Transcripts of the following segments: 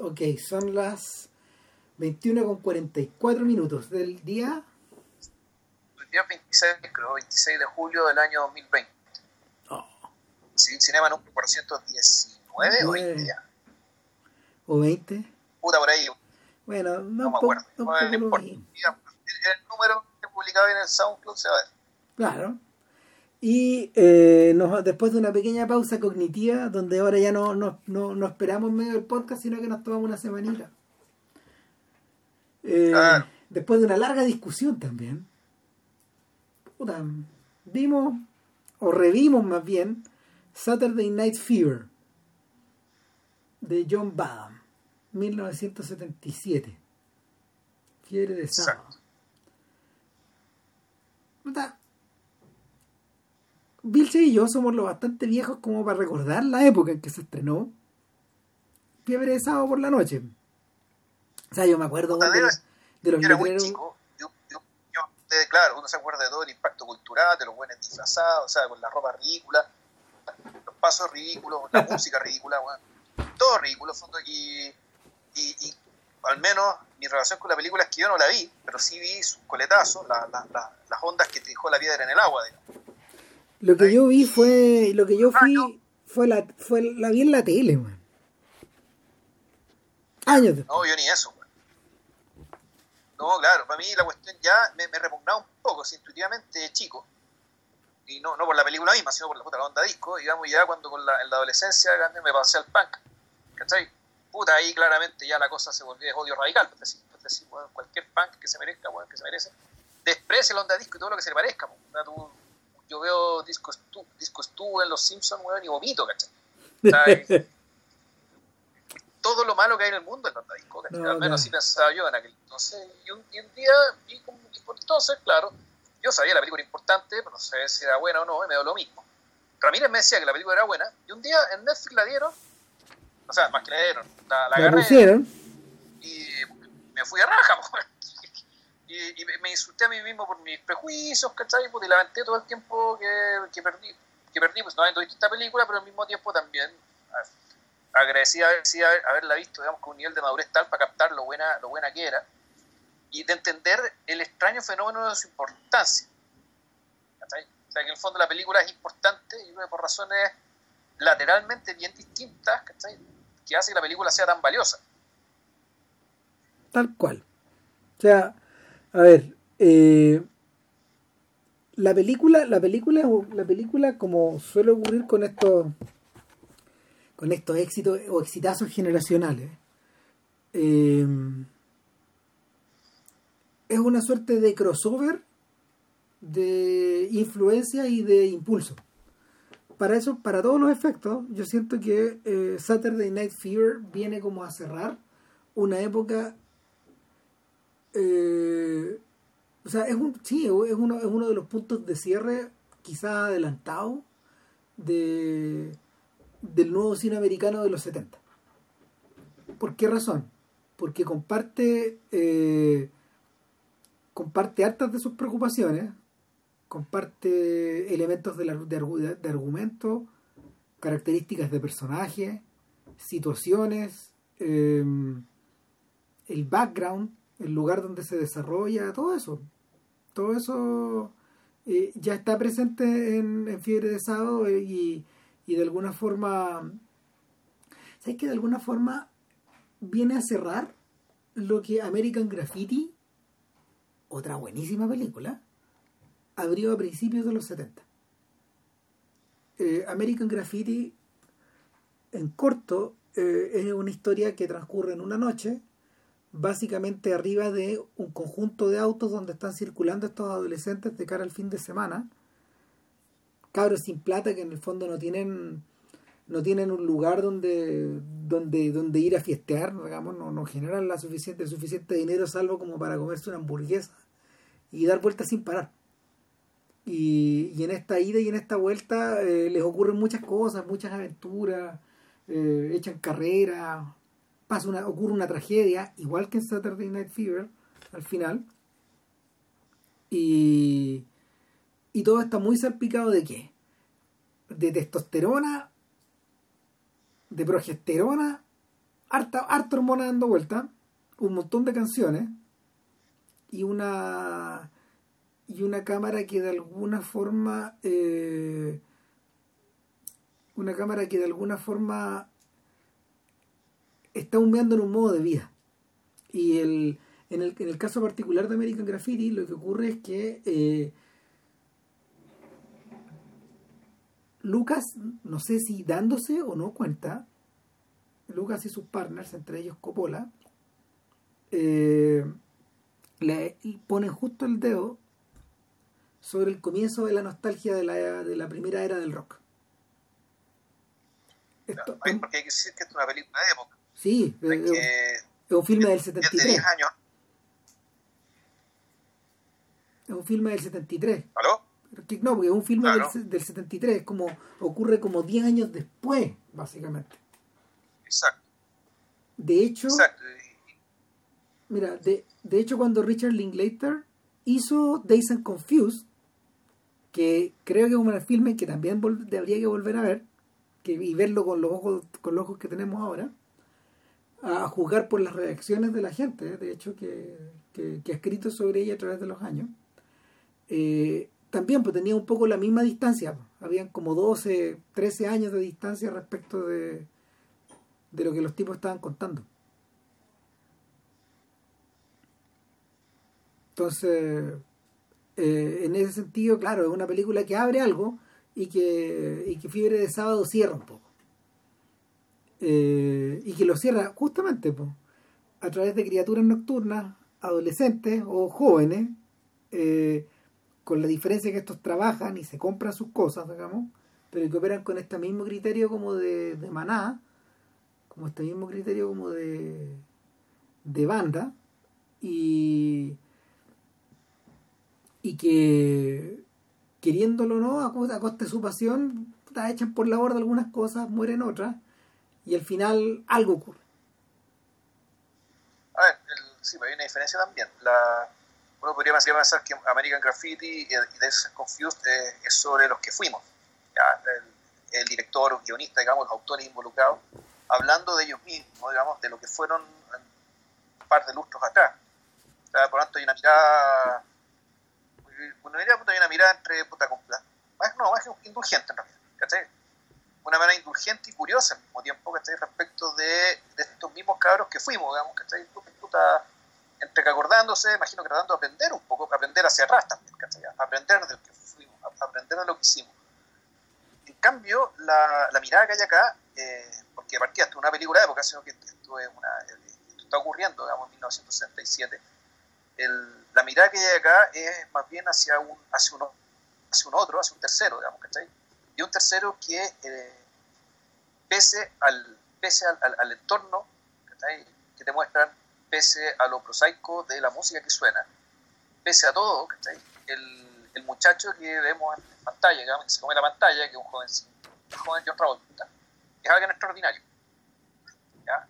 Ok, son las 21 con 44 minutos del día. El día 26, creo, 26 de julio del año 2020. Oh, Cinema número 419 o 20 ya. o 20. Puta por ahí, Bueno, no, no me acuerdo. no No, no importa. el número que publicaba en el SoundCloud se va a ver. Claro. Y eh, nos- después de una pequeña pausa cognitiva, donde ahora ya no, no, no, no esperamos medio del podcast, sino que nos tomamos una semanita. Eh, Claro. Después de una larga discusión también, puta, vimos, o revimos más bien, Saturday Night Fever, de John Badham, 1977. Fiebre de sábado. Puta, Vilche y yo somos lo bastante viejos como para recordar la época en que se estrenó Fiebre de sábado por la noche. O sea, yo me acuerdo de, de los Yo era muy chico. Yo, yo, yo, eh, claro, uno se acuerda de todo el impacto cultural, de los buenos disfrazados, o sea, con la ropa ridícula, los pasos ridículos, la música ridícula, weón. Todo ridículo, y, y, y al menos mi relación con la película es que yo no la vi, pero sí vi sus coletazos, la- la- la- las ondas que te dejó la piedra en el agua. digamos. Lo que yo vi fue. Lo que yo Ah, fui. Fue la, fue la vi en la tele, man. Años después. No, yo ni eso, weón. No, claro, para mí la cuestión ya me, me repugnaba un poco, intuitivamente de chico. Y no, no por la película misma, sino por la, puta, la onda disco. Digamos, ya cuando con la, en la adolescencia me pasé al punk. ¿Cachai? Puta, ahí claramente ya la cosa se volvió de odio radical. Pues decir, pues cualquier punk que se merezca, weón, que se merece, desprecia la onda disco y todo lo que se le parezca. tú- yo veo disco Stu, disco Stu en Los Simpsons, weón, y vomito, ¿cachai? Todo lo malo que hay en el mundo en la onda disco, ¿cachai? No, al menos no. así pensaba yo en aquel entonces. Y un, y un día, y, como- y por entonces, claro, yo sabía que la película era importante, pero no sé si era buena o no, y me dio lo mismo. Ramírez me decía que la película era buena, y un día en Netflix la dieron, o sea, más que la dieron, la, la La agarré pusieron. y me fui a raja, po. Y, y me insulté a mí mismo por mis prejuicios, ¿cachai? Puta, Y lamenté todo el tiempo que, que perdí, que perdí, pues no habiendo visto esta película, pero al mismo tiempo también a- agradecía haber, sí, haber- haberla visto, digamos, con un nivel de madurez tal para captar lo buena, lo buena que era y de entender el extraño fenómeno de su importancia. ¿cachai? O sea, que en el fondo la película es importante y por razones lateralmente bien distintas, ¿cachai? que hace que la película sea tan valiosa. Tal cual. O sea, a ver, eh, la película, la película, la película, como suele ocurrir con estos, con estos éxitos o exitazos generacionales, eh, es una suerte de crossover de influencia y de impulso. Para eso, para todos los efectos, yo siento que eh, Saturday Night Fever viene como a cerrar una época eh, o sea, es un, sí, es uno, es uno de los puntos de cierre quizá adelantado de, del nuevo cine americano de los 70. ¿Por qué razón? Porque comparte eh, comparte hartas de sus preocupaciones, comparte elementos de, la, de, de argumento, características de personaje, situaciones, eh, el background, el lugar donde se desarrolla, todo eso. Todo eso eh, ya está presente en, en Fiebre de Sábado eh, y, y de alguna forma, ¿sabes que de alguna forma viene a cerrar lo que American Graffiti, otra buenísima película, abrió a principios de los 70? Eh, American Graffiti, en corto, es una historia que transcurre en una noche básicamente arriba de un conjunto de autos donde están circulando estos adolescentes de cara al fin de semana. Cabros sin plata que en el fondo no tienen no tienen un lugar donde donde donde ir a fiestear digamos no, no generan la suficiente suficiente dinero salvo como para comerse una hamburguesa y dar vueltas sin parar. Y, y en esta ida y en esta vuelta eh, les ocurren muchas cosas muchas aventuras eh, echan carreras pasa una, ocurre una tragedia, igual que en Saturday Night Fever, al final. Y, y todo está muy salpicado de qué? De testosterona, de progesterona harta, harta hormona dando vuelta, un montón de canciones y una y una cámara que de alguna forma eh, una cámara que de alguna forma está humeando en un modo de vida y el, en, el, en el caso particular de American Graffiti lo que ocurre es que eh, Lucas no sé si dándose o no cuenta Lucas y sus partners entre ellos Coppola eh, le ponen justo el dedo sobre el comienzo de la nostalgia de la, de la primera era del rock. Esto, porque hay que decir que es una película de época. Sí, es, un filme del 73. de 10 años. Es un filme del 73. ¿Aló? No, porque es un filme Claro. del, del 73, es como ocurre como 10 años después, básicamente. Exacto, De hecho, exacto. Mira, de, de hecho cuando Richard Linklater hizo Days and Confused, que creo que es un filme que también habría que volver a ver, que, y verlo con los ojos con los ojos que tenemos ahora, a, juzgar por las reacciones de la gente, de hecho, que, que, que ha escrito sobre ella a través de los años. Eh, también pues tenía un poco la misma distancia, pues. habían como 12, 13 años de distancia respecto de, de lo que los tipos estaban contando. Entonces, eh, en ese sentido, claro, es una película que abre algo y que, y que Fiebre de Sábado cierra un poco. Eh, y que lo cierra justamente po, a través de criaturas nocturnas, adolescentes o jóvenes, eh, con la diferencia que estos trabajan y se compran sus cosas, digamos, pero que operan con este mismo criterio como de, de maná, como este mismo criterio como de, banda, y, y que queriéndolo o no, a, co- a costa de su pasión, puta, echan por la borda algunas cosas, mueren otras, y al final algo ocurre. A ver, el- sí, pero hay una diferencia también. La, uno podría pensar que American Graffiti y, Days Confused eh, es sobre los que fuimos. El, el director, guionista, digamos, los autores involucrados, hablando de ellos mismos, digamos, de lo que fueron un par de lustros atrás. O sea, por lo tanto, hay una mirada. Puta, hay una mirada entre puta compla. Más, no, más que indulgente en realidad. ¿cachai? Una manera indulgente y curiosa al mismo tiempo, ¿cachai? Respecto de, estos mismos cabros que fuimos, digamos, ¿cachai? Puta, entre que acordándose, imagino que tratando de aprender un poco, aprender hacia atrás también, ¿cachai? Aprender de lo que fuimos, aprender de lo que hicimos. En cambio, la, mirada que hay acá, eh, porque a partir de una película de época, sino que esto, es una, esto está ocurriendo, digamos, en 1967, el- la mirada que hay acá es más bien hacia un, hacia uno, hacia un otro, hacia un tercero, digamos, ¿cachai? Y un tercero que, eh, pese al, pese al, al- al entorno que te muestran, pese a lo prosaico de la música que suena, pese a todo. El, el muchacho que vemos en pantalla, que se come la pantalla, que es un joven, el joven John Travolta, es alguien extraordinario. ¿ya?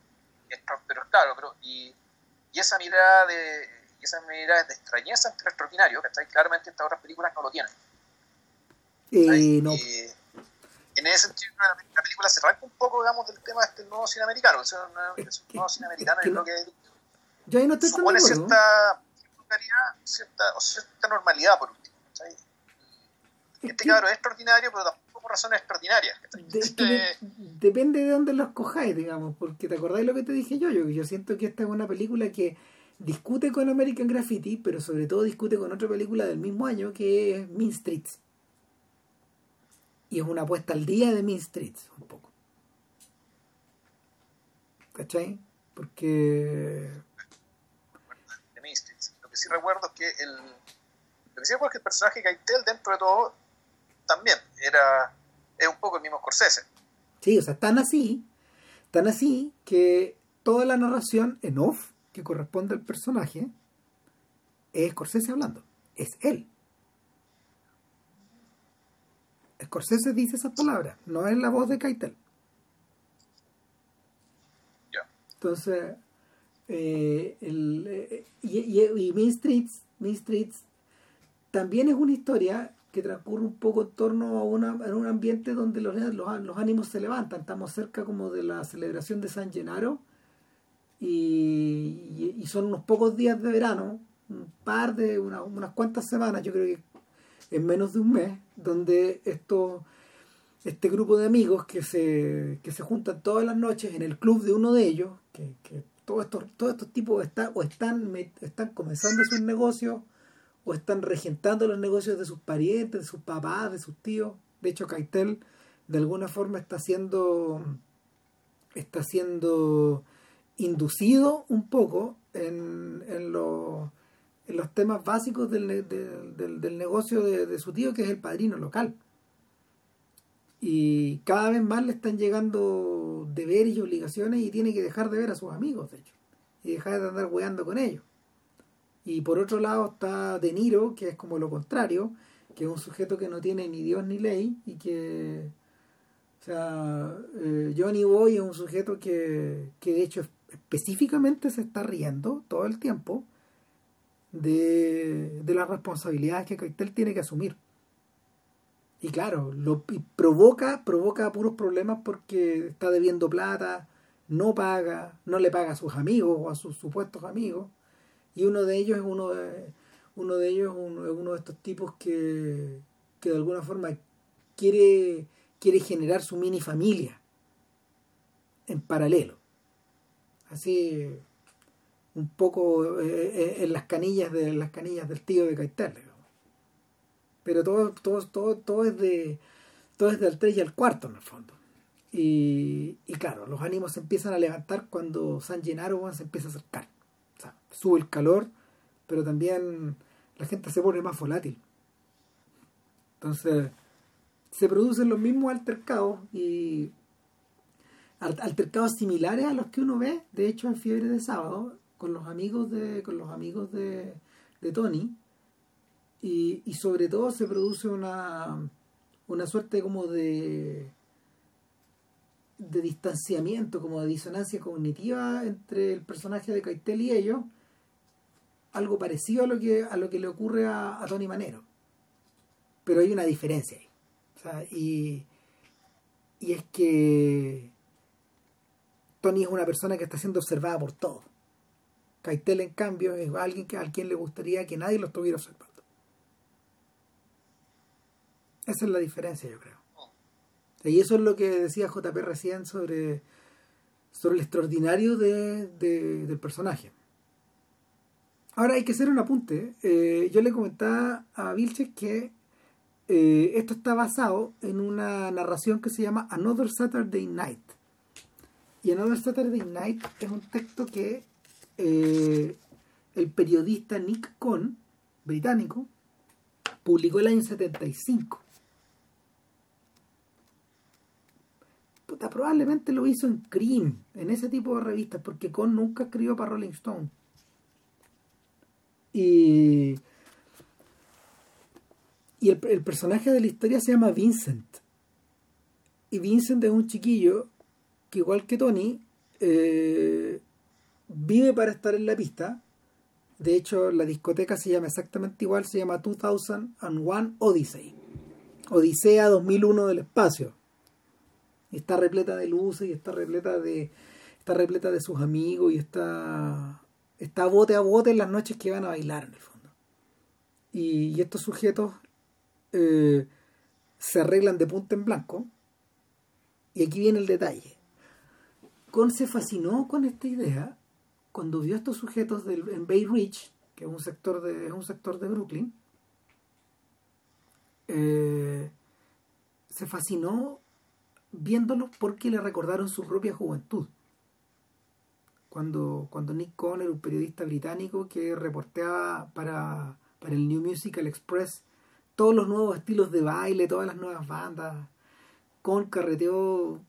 Pero claro, pero, y, y esa mirada de y esa mirada de extrañeza entre lo extraordinario, ¿cachai? Claramente estas otras películas no lo tienen. Eh, no, en ese sentido, la, la película se arranca un poco, digamos, del tema de este nuevo cine americano. Es un que- nuevo cine americano es que creo yo ahí no estoy tan supone cierta o cierta normalidad, por último. Este cabrón es extraordinario, pero tampoco por razones extraordinarias. ¿cachai? De- es que de- depende de dónde los cojáis, digamos, porque te acordáis lo que te dije yo, yo, yo siento que esta es una película que discute con American Graffiti, pero sobre todo discute con otra película del mismo año que es Mean Streets. Y es una apuesta al día de Mean Streets, un poco. ¿Cachai? Porque... de. Lo que sí recuerdo es que el, lo que sí recuerdo es que el personaje de Keitel, dentro de todo, también era es un poco el mismo Scorsese. Sí, o sea, tan así, tan así que toda la narración en off que corresponde al personaje es Scorsese hablando, es él. Scorsese dice esas palabras, no es la voz de Keitel. Entonces, eh, el, eh, y, y, y Mean Streets, Mean Streets también es una historia que transcurre un poco en torno a, una, a un ambiente donde los, los, los ánimos se levantan. Estamos cerca como de la celebración de San Gennaro y, y son unos pocos días de verano, un par de, una- unas cuantas semanas, yo creo que en menos de un mes, donde esto, este grupo de amigos que se, que se juntan todas las noches en el club de uno de ellos, que, todos estos, todos estos tipos están, o están, están comenzando sus negocios, o están regentando los negocios de sus parientes, de sus papás, de sus tíos. De hecho, Caitel de alguna forma está siendo está siendo inducido un poco en, en, los- en los temas básicos del, del, del- negocio de, de su tío, que es el padrino local. Y cada vez más le están llegando deberes y obligaciones y tiene que dejar de ver a sus amigos, de hecho, y dejar de andar weando con ellos. Y por otro lado está De Niro, que es como lo contrario, que es un sujeto que no tiene ni Dios ni ley y que, o sea, eh, Johnny Boy es un sujeto que, que de hecho específicamente se está riendo todo el tiempo de, de las responsabilidades que Keitel tiene que asumir. Y claro, lo y provoca, provoca puros problemas porque está debiendo plata, no paga, no le paga a sus amigos o a sus supuestos amigos. Y uno de ellos es uno de, uno de ellos es uno de estos tipos que, que de alguna forma quiere, quiere generar su mini familia en paralelo. Así un poco eh, eh, en las canillas de las canillas del tío de digamos. Pero todo, todo, todo, todo es de todo es del 3 y al cuarto en el fondo. Y, y claro, los ánimos se empiezan a levantar cuando San Gennaro se empieza a acercar. Sube el calor, pero también la gente se pone más volátil. Entonces, se producen los mismos altercados y al- altercados similares a los que uno ve, de hecho, en Fiebre de Sábado, con los amigos de, con los amigos de, de Tony. Y, y sobre todo se produce una, una suerte como de de distanciamiento, como de disonancia cognitiva entre el personaje de Keitel y ellos, algo parecido a lo que, a lo que le ocurre a, a Tony Manero. Pero hay una diferencia ahí. Y, y es que Tony es una persona que está siendo observada por todos. Keitel, en cambio, es alguien que, a quien le gustaría que nadie lo estuviera observando. Esa es la diferencia, yo creo. Y eso es lo que decía JP recién sobre, sobre el extraordinario de- del personaje. Ahora hay que hacer un apunte. Eh, yo le comentaba a Vilches que eh, esto está basado en una narración que se llama Another Saturday Night. Y Another Saturday Night es un texto que eh, el periodista Nick Cohn, británico, publicó el año 75. Puta, probablemente lo hizo en Cream, en ese tipo de revistas, porque Cohn nunca escribió para Rolling Stone. Y, y el, personaje de la historia se llama Vincent. Y Vincent es un chiquillo que igual que Tony, eh, vive para estar en la pista. De hecho, la discoteca se llama exactamente igual, se llama 2001 Odyssey. Odisea 2001 del espacio. Está repleta de luces y está repleta de está repleta de sus amigos y está está bote a bote en las noches que van a bailar en el fondo. Y, y estos sujetos eh, se arreglan de punta en blanco. Y aquí viene el detalle. Con se fascinó con esta idea cuando vio a estos sujetos en Bay Ridge, que es un sector de, un sector de Brooklyn. eh, se fascinó viéndolos porque le recordaron su propia juventud. Cuando, cuando Nick Conner, un periodista británico que reporteaba para, para el New Musical Express todos los nuevos estilos de baile, todas las nuevas bandas, con carreteó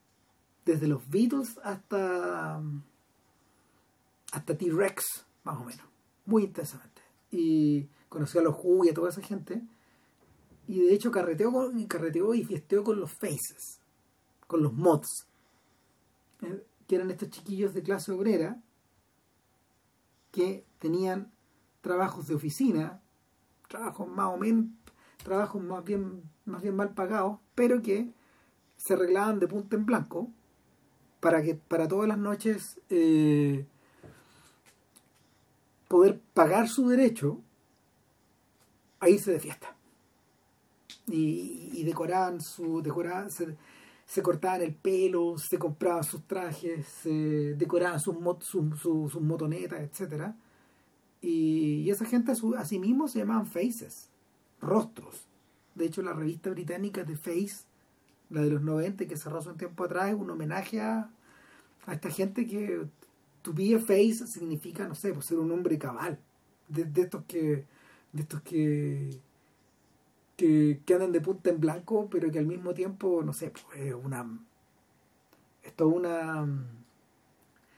desde los Beatles hasta hasta T-Rex, más o menos, muy intensamente. Y conoció a los Who y a toda esa gente. Y de hecho carreteó, con- carreteó y fiesteó con los Faces, con los Mods, eh, que eran estos chiquillos de clase obrera que tenían trabajos de oficina, trabajos más o menos, trabajos más bien, más bien mal pagados, pero que se arreglaban de punta en blanco para que para todas las noches eh, poder pagar su derecho a irse de fiesta. Y, decoraban su. Decoraban, se, se cortaban el pelo, se compraban sus trajes, se decoraban sus, mot, sus, motonetas, etcétera y, esa gente a, sí mismo se llamaban faces, rostros. De hecho, la revista británica de Face, la de los 90 que cerró hace un tiempo atrás, es un homenaje a, a esta gente que to be a face significa, no sé, pues ser un hombre cabal. De, estos que. de estos que, que. que andan de punta en blanco, pero que al mismo tiempo, no sé, pues es una. Es una.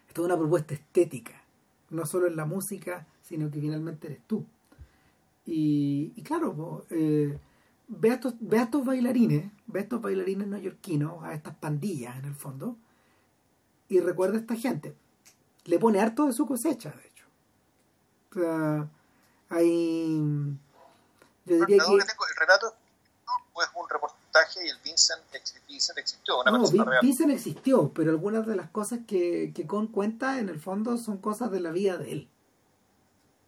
Esto es una propuesta estética. No solo en la música, sino que finalmente eres tú. Y, y claro, eh, ve, a estos, ve a estos bailarines, ve a estos bailarines neoyorquinos, a estas pandillas en el fondo, y recuerda a esta gente. Le pone harto de su cosecha, de hecho. O sea, hay. Yo diría que... el relato es un reportaje y el Vincent, Vincent existió, una no, real. Vincent existió, pero algunas de las cosas que, que Con cuenta en el fondo son cosas de la vida de él.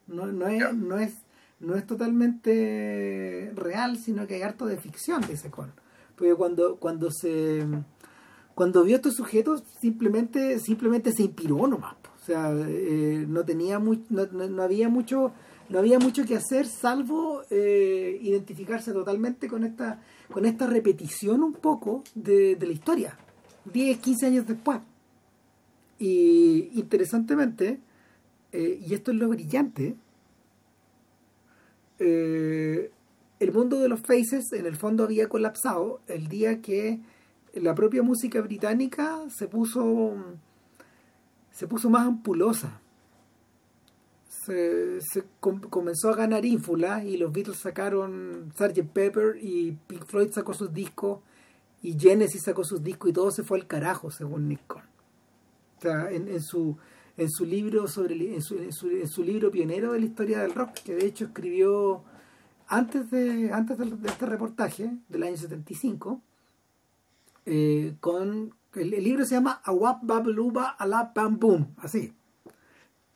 No, no, es, no, es, no es totalmente real, sino que hay harto de ficción, dice Con. Porque cuando, cuando se cuando vio a estos sujetos simplemente simplemente se inspiró nomás o sea eh, no tenía muy, no, no, había mucho no había mucho que hacer salvo eh, identificarse totalmente con esta con esta repetición un poco de, de la historia 10, 15 años después. Y interesantemente eh, y esto es lo brillante, eh, el mundo de los faces en el fondo había colapsado el día que la propia música británica se puso se puso más ampulosa se, se com comenzó a ganar ínfula y los Beatles sacaron Sgt. Pepper y Pink Floyd sacó sus discos y Genesis sacó sus discos y todo se fue al carajo según Nick o sea en, su en su libro sobre en su, en su, en su, libro pionero de la historia del rock que de hecho escribió antes de antes de este reportaje del año 75 eh, con el, libro se llama Awap Babluba Alap Bam Boom así.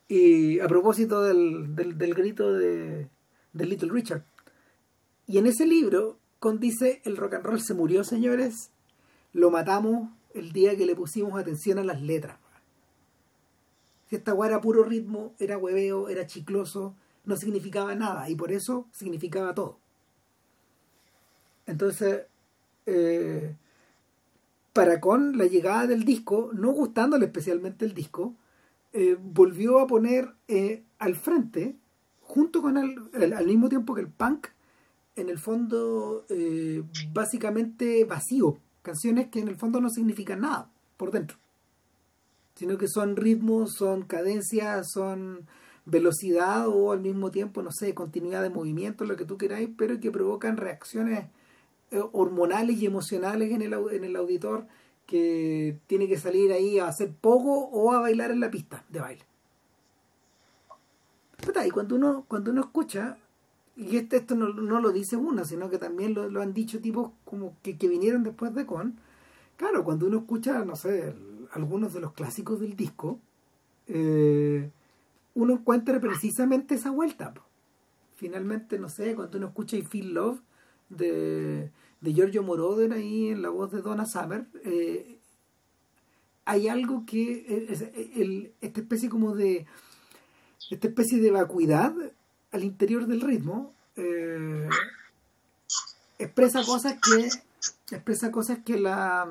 Y a propósito del, del, grito de, de Little Richard. Y en ese libro con dice el rock and roll se murió señores. Lo matamos el día que le pusimos atención a las letras. Si esta weá era puro ritmo, era hueveo, era chicloso, no significaba nada. Y por eso significaba todo. Entonces, eh, para con la llegada del disco, no gustándole especialmente el disco, eh, volvió a poner eh, al frente, junto con el, el, al mismo tiempo que el punk, en el fondo eh, básicamente vacío, canciones que en el fondo no significan nada por dentro sino que son ritmos, son cadencias, son velocidad o al mismo tiempo, no sé, continuidad de movimiento, lo que tú queráis, pero que provocan reacciones hormonales y emocionales en el, en el auditor que tiene que salir ahí a hacer poco o a bailar en la pista de baile. Y cuando uno, cuando uno escucha, y este, esto no, no lo dice uno, sino que también lo, lo han dicho tipos como que, que vinieron después de Con, claro, cuando uno escucha, no sé, algunos de los clásicos del disco, eh, uno encuentra precisamente esa vuelta. Finalmente, no sé, cuando uno escucha I Feel Love de, de Giorgio Moroder ahí en la voz de Donna Summer, eh, hay algo que es, esta especie como de esta especie de vacuidad al interior del ritmo eh, expresa cosas que expresa cosas que la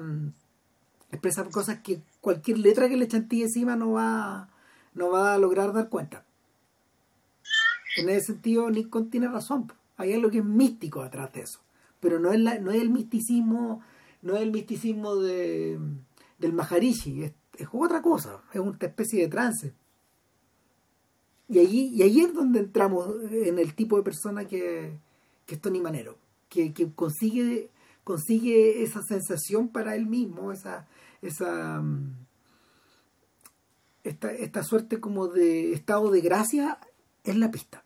expresa cosas que cualquier letra que le chantille encima no va, no va a lograr dar cuenta. En ese sentido, Nikon tiene razón. Hay algo que es místico atrás de eso. Pero no es, la, no es el misticismo, no es el misticismo de, del Maharishi, es, es otra cosa, es una especie de trance. Y allí, y allí es donde entramos en el tipo de persona que, que es Tony Manero, que, que consigue, consigue esa sensación para él mismo, esa, esa esta, esta suerte como de estado de gracia en la pista.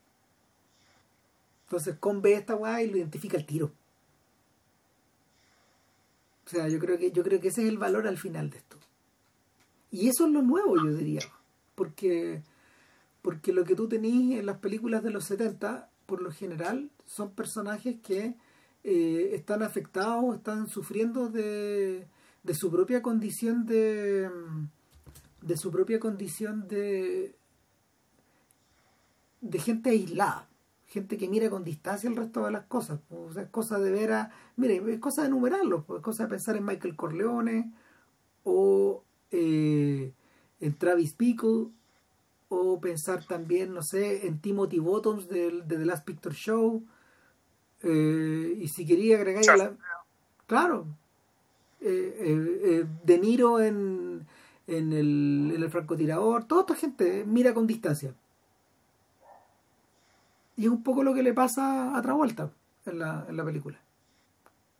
Entonces con ve esta weá y lo identifica el tiro. O sea, yo creo que, yo creo que ese es el valor al final de esto. Y eso es lo nuevo, yo diría. Porque, porque lo que tú tenés en las películas de los 70, por lo general, son personajes que eh, están afectados, están sufriendo de, de su propia condición de de su propia condición de de gente aislada gente que mira con distancia el resto de las cosas. O sea, es cosa de ver a. Mire, es cosa de enumerarlos, es cosa de pensar en Michael Corleone o eh, en Travis Pickle o pensar también, no sé, en Timothy Bottoms de, The Last Picture Show. Eh, y si quería agregar. La, claro. Eh, de Niro en, en, el, en el francotirador. Toda esta gente mira con distancia. Y es un poco lo que le pasa a Travolta en la, en la película.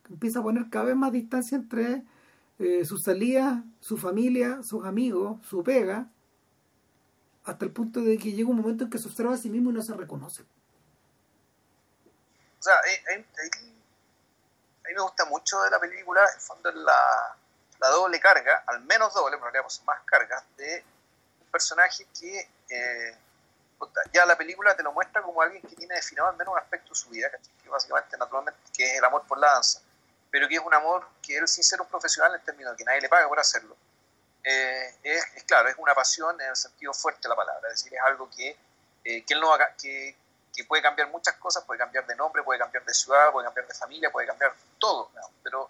Empieza a poner cada vez más distancia entre eh, sus salidas, su familia, sus amigos, su pega, hasta el punto de que llega un momento en que se observa a sí mismo y no se reconoce. O sea, a mí me gusta mucho de la película, en fondo, es la, la doble carga, al menos doble, pero realidad más cargas, de un personaje que eh, ya la película te lo muestra como alguien que tiene definido al menos un aspecto de su vida, que básicamente, naturalmente, que es el amor por la danza, pero que es un amor que él, sin ser un profesional, en términos que nadie le paga por hacerlo, eh, es, claro, es una pasión en el sentido fuerte de la palabra, es decir, es algo que, eh, que él no haga, que, que, puede cambiar muchas cosas, puede cambiar de nombre, puede cambiar de ciudad, puede cambiar de familia, puede cambiar todo, pero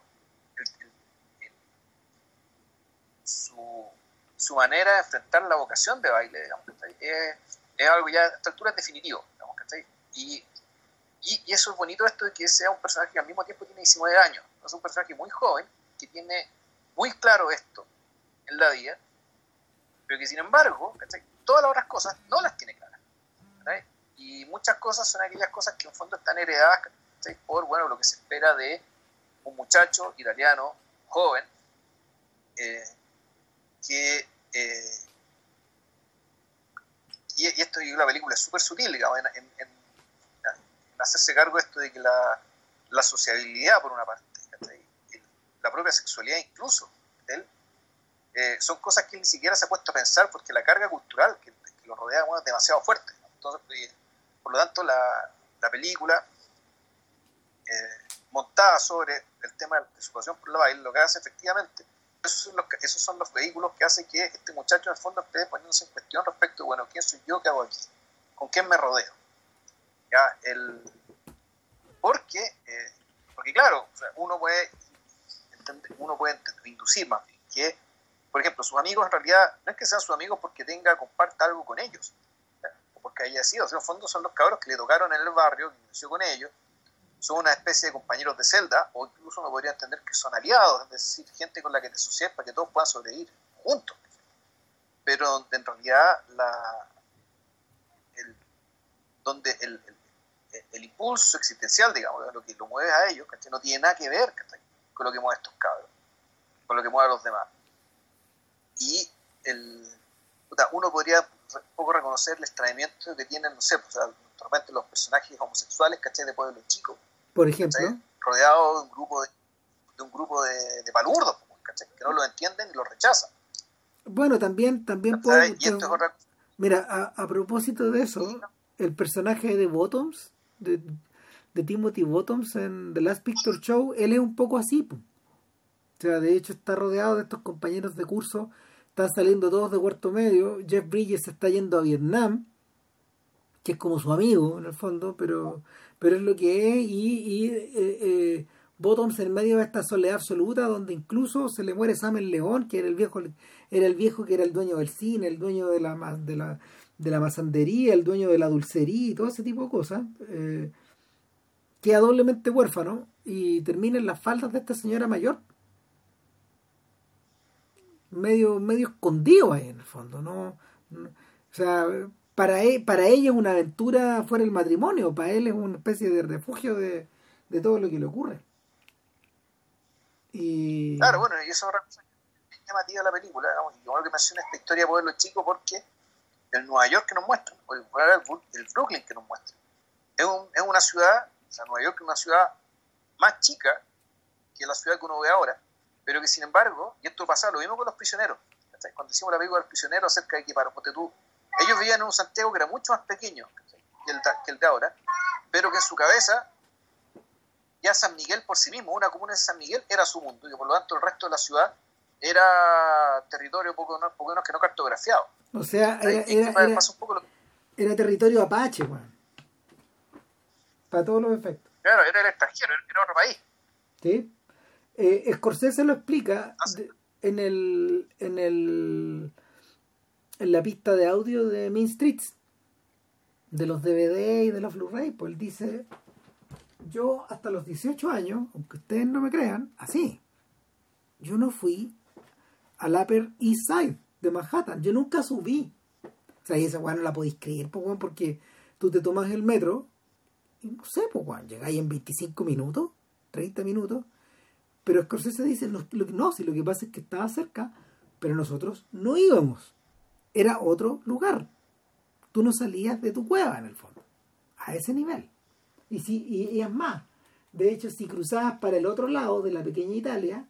su, su, manera de enfrentar la vocación de baile, digamos, es es algo ya a esta altura es definitivo, digamos, Y, y, y, eso es bonito esto de que sea un personaje que al mismo tiempo tiene 19 años, es un personaje muy joven, que tiene muy claro esto en la vida, pero que sin embargo, todas las otras cosas no las tiene claras. Y muchas cosas son aquellas cosas que en fondo están heredadas por bueno, lo que se espera de un muchacho italiano joven eh, que eh, y, esto y la película es súper sutil, digamos, en, hacerse cargo de esto de que la, la sociabilidad, por una parte, la propia sexualidad incluso, eh, son cosas que él ni siquiera se ha puesto a pensar porque la carga cultural que, lo rodea es demasiado fuerte. Entonces, eh, por lo tanto, la, la película eh, montada sobre el tema de su pasión por la baile, lo que hace efectivamente esos son, los, esos son los vehículos que hacen que este muchacho en el fondo esté poniéndose en cuestión respecto, bueno, ¿quién soy yo? ¿Qué hago aquí? ¿Con quién me rodeo? ¿Ya? El, porque, eh, porque claro, uno puede uno puede inducir más que, por ejemplo, sus amigos en realidad no es que sean sus amigos porque tenga, comparta algo con ellos, o porque haya sido, en el fondo son los cabros que le tocaron en el barrio, que inició con ellos, son una especie de compañeros de celda, o incluso me podría entender que son aliados, es decir, gente con la que te asocias para que todos puedan sobrevivir juntos. Pero en realidad la, el, donde el, el, impulso existencial, digamos, lo que lo mueve a ellos, no tiene nada que ver con lo que mueve a estos cabros, con lo que mueve a los demás. Y el, uno podría poco reconocer el extrañamiento que tienen, no sé, pues, normalmente los personajes homosexuales, ¿cachai? De pueblos chicos, por ejemplo. Rodeado de un grupo de, un grupo de, palurdos, que no lo entienden y lo rechazan. Bueno, también, también puede, Mira, a, propósito de eso, el personaje de Bottoms, de, Timothy Bottoms en The Last Picture Show, él es un poco así. O sea, de hecho está rodeado de estos compañeros de curso, están saliendo todos de cuarto medio, Jeff Bridges está yendo a Vietnam, que es como su amigo en el fondo, pero pero es lo que es y, eh, eh, Bottoms en medio de esta soledad absoluta donde incluso se le muere Sam el León que era el viejo era el viejo que era el dueño del cine el dueño de la de la, de la masandería el dueño de la dulcería y todo ese tipo de cosas eh, queda doblemente huérfano y termina en las faldas de esta señora mayor. Medio medio escondido ahí en el fondo no o sea para, él, para ella es una aventura fuera del matrimonio, para él es una especie de refugio de, todo lo que le ocurre. Y... Claro, bueno, y eso es llamativa de la película, digamos, y como que menciona esta historia de los chicos porque el Nueva York que nos muestra, o el, el Brooklyn que nos muestra, es, un, es una ciudad, o sea, Nueva York es una ciudad más chica que la ciudad que uno ve ahora, pero que sin embargo, y esto pasa lo mismo con los prisioneros, cuando hicimos la película de los prisioneros acerca de que para tú Ellos vivían en un Santiago que era mucho más pequeño que el, que el de ahora, pero que en su cabeza ya San Miguel por sí mismo, una comuna de San Miguel, era su mundo y por lo tanto el resto de la ciudad era territorio poco, poco menos que no cartografiado. O sea, era, era, territorio apache, Juan. Para todos los efectos. Claro, era el extranjero, era otro país. Sí. Eh, Scorsese lo explica ah, en el en el en la pista de audio de Main Streets de los DVD y de los Blu-ray, pues él dice yo hasta los 18 años, aunque ustedes no me crean, así. Yo no fui al Upper East Side de Manhattan. Yo nunca subí. O sea, y esa weá no la podéis creer, porque tú te tomas el metro y no sé, pues weón, llegáis en 25 minutos, 30 minutos. Pero Scorsese dice, no, si lo que pasa es que estaba cerca, pero nosotros no íbamos. Era otro lugar. Tú no salías de tu cueva, en el fondo. A ese nivel. Y, si, y, es más, de hecho, si cruzabas para el otro lado de la pequeña Italia,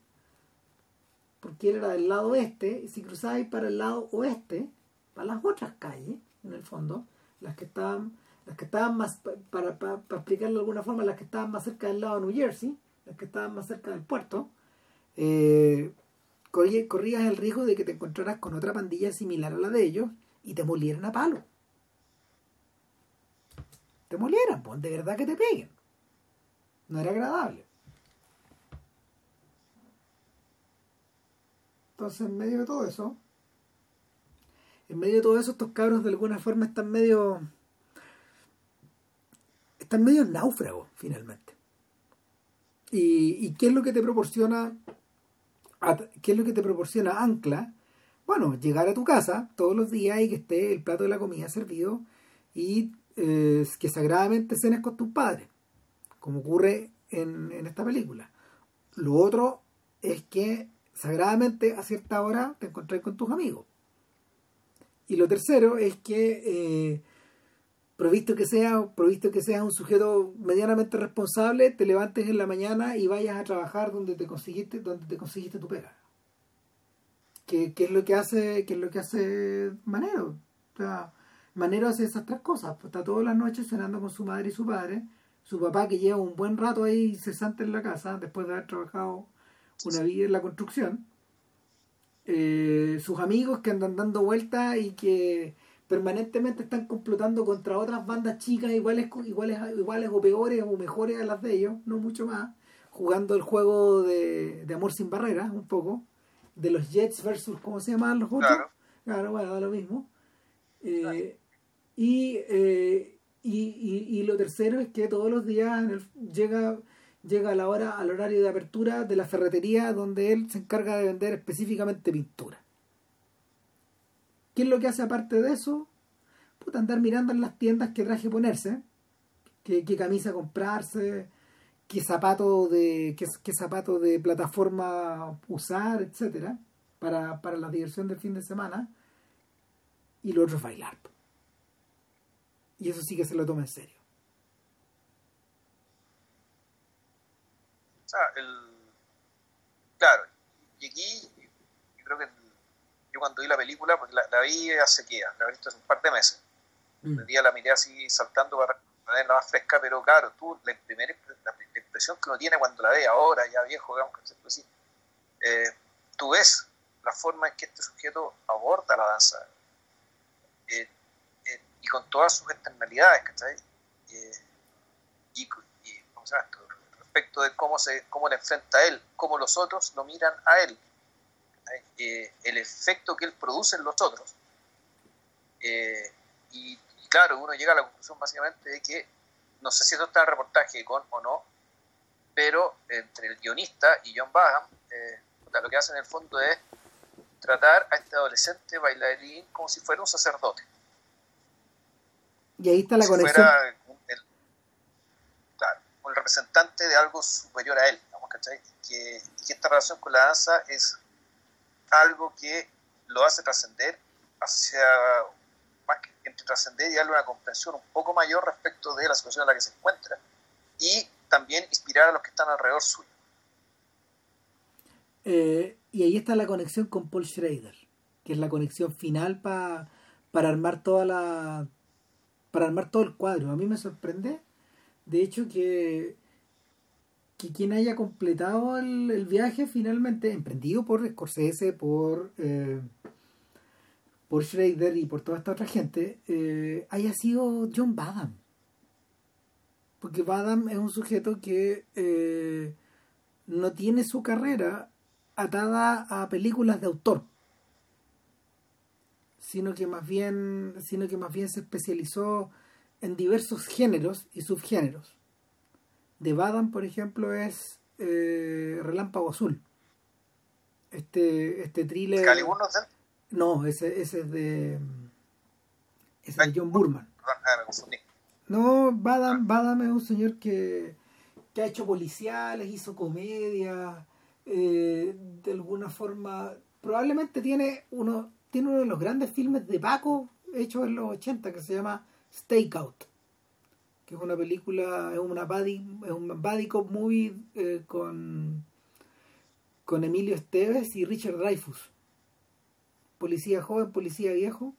porque él era del lado oeste, si cruzabas para el lado oeste, para las otras calles, en el fondo, las que estaban, las que estaban más, para, para, explicarlo de alguna forma, las que estaban más cerca del lado de New Jersey, las que estaban más cerca del puerto, eh, corrías el riesgo de que te encontraras con otra pandilla similar a la de ellos y te molieran a palo te molieran, pues, de verdad que te peguen. No era agradable. Entonces, en medio de todo eso, en medio de todo eso, estos cabros de alguna forma están medio. están medio náufragos, finalmente. ¿Y, y qué es lo que te proporciona? ¿Qué es lo que te proporciona Ancla? Bueno, llegar a tu casa todos los días y que esté el plato de la comida servido y que sagradamente cenes con tus padres, como ocurre en, esta película. Lo otro es que sagradamente a cierta hora te encontrás con tus amigos. Y lo tercero es que, eh, provisto que sea provisto que seas un sujeto medianamente responsable, te levantes en la mañana y vayas a trabajar donde te conseguiste, donde te conseguiste tu pega. ¿Qué, es lo que hace, es lo que hace Manero? O sea, Manero hace esas tres cosas. Pues está todas las noches cenando con su madre y su padre. Su papá que lleva un buen rato ahí cesante en la casa después de haber trabajado una vida en la construcción. Eh, sus amigos que andan dando vueltas y que permanentemente están complotando contra otras bandas chicas iguales, iguales, iguales o peores o mejores a las de ellos, no mucho más, jugando el juego de, Amor sin barreras, un poco, de los Jets versus, ¿cómo se llaman los otros? Claro, claro bueno, da lo mismo. Eh, eh, y, y, lo tercero es que todos los días llega, llega a la hora, al horario de apertura de la ferretería donde él se encarga de vender específicamente pintura. ¿Qué es lo que hace aparte de eso? Puta, andar mirando en las tiendas qué traje ponerse, qué, camisa comprarse, qué zapato de, qué, zapato de plataforma usar, etcétera, para, para la diversión del fin de semana. Y lo otro es bailar. Y eso sí que se lo toma en serio. Claro, y aquí yo creo que yo cuando vi la película, porque la, vi hace que, la he visto hace un par de meses, mm. el día la miré así saltando para tenerla más fresca, pero claro, tú, la primera la, impresión que uno tiene cuando la ve ahora, ya viejo, digamos que así, eh, tú ves la forma en que este sujeto aborda la danza. Eh, y con todas sus externalidades, ¿cachai? Eh, y, y ¿cómo se llama esto? respecto de cómo, se, cómo le enfrenta a él, cómo los otros lo miran a él, eh, el efecto que él produce en los otros. Eh, y, claro, uno llega a la conclusión básicamente de que, no sé si esto está en el reportaje con o no, pero entre el guionista y John Baham, lo que hacen en el fondo es tratar a este adolescente bailarín como si fuera un sacerdote. Y ahí está la conexión. Fuera el, claro, el representante de algo superior a él, ¿cachai? Que, que esta relación con la danza es algo que lo hace trascender hacia, más que entre trascender y darle una comprensión un poco mayor respecto de la situación en la que se encuentra. Y también inspirar a los que están alrededor suyo. Eh, y ahí está la conexión con Paul Schrader, que es la conexión final para para armar toda la para armar todo el cuadro. A mí me sorprende, de hecho, que, que quien haya completado el, viaje finalmente, emprendido por Scorsese, por, eh, por Schrader y por toda esta otra gente, eh, haya sido John Badham. Porque Badham es un sujeto que eh, no tiene su carrera atada a películas de autor sino que más bien, sino que más bien se especializó en diversos géneros y subgéneros. De Badam, por ejemplo, es eh, Relámpago Azul. Este, este thriller. No, ese, ese es de. Ese es de John Burman. Ah, no, Badam, Badam es un señor que, que ha hecho policiales, hizo comedia, eh, de alguna forma. Probablemente tiene uno tiene uno de los grandes filmes de Paco hechos en los 80 que se llama Stakeout que es una película es una buddy, es un buddy cop movie eh, con con Emilio Esteves y Richard Dreyfus policía joven policía viejo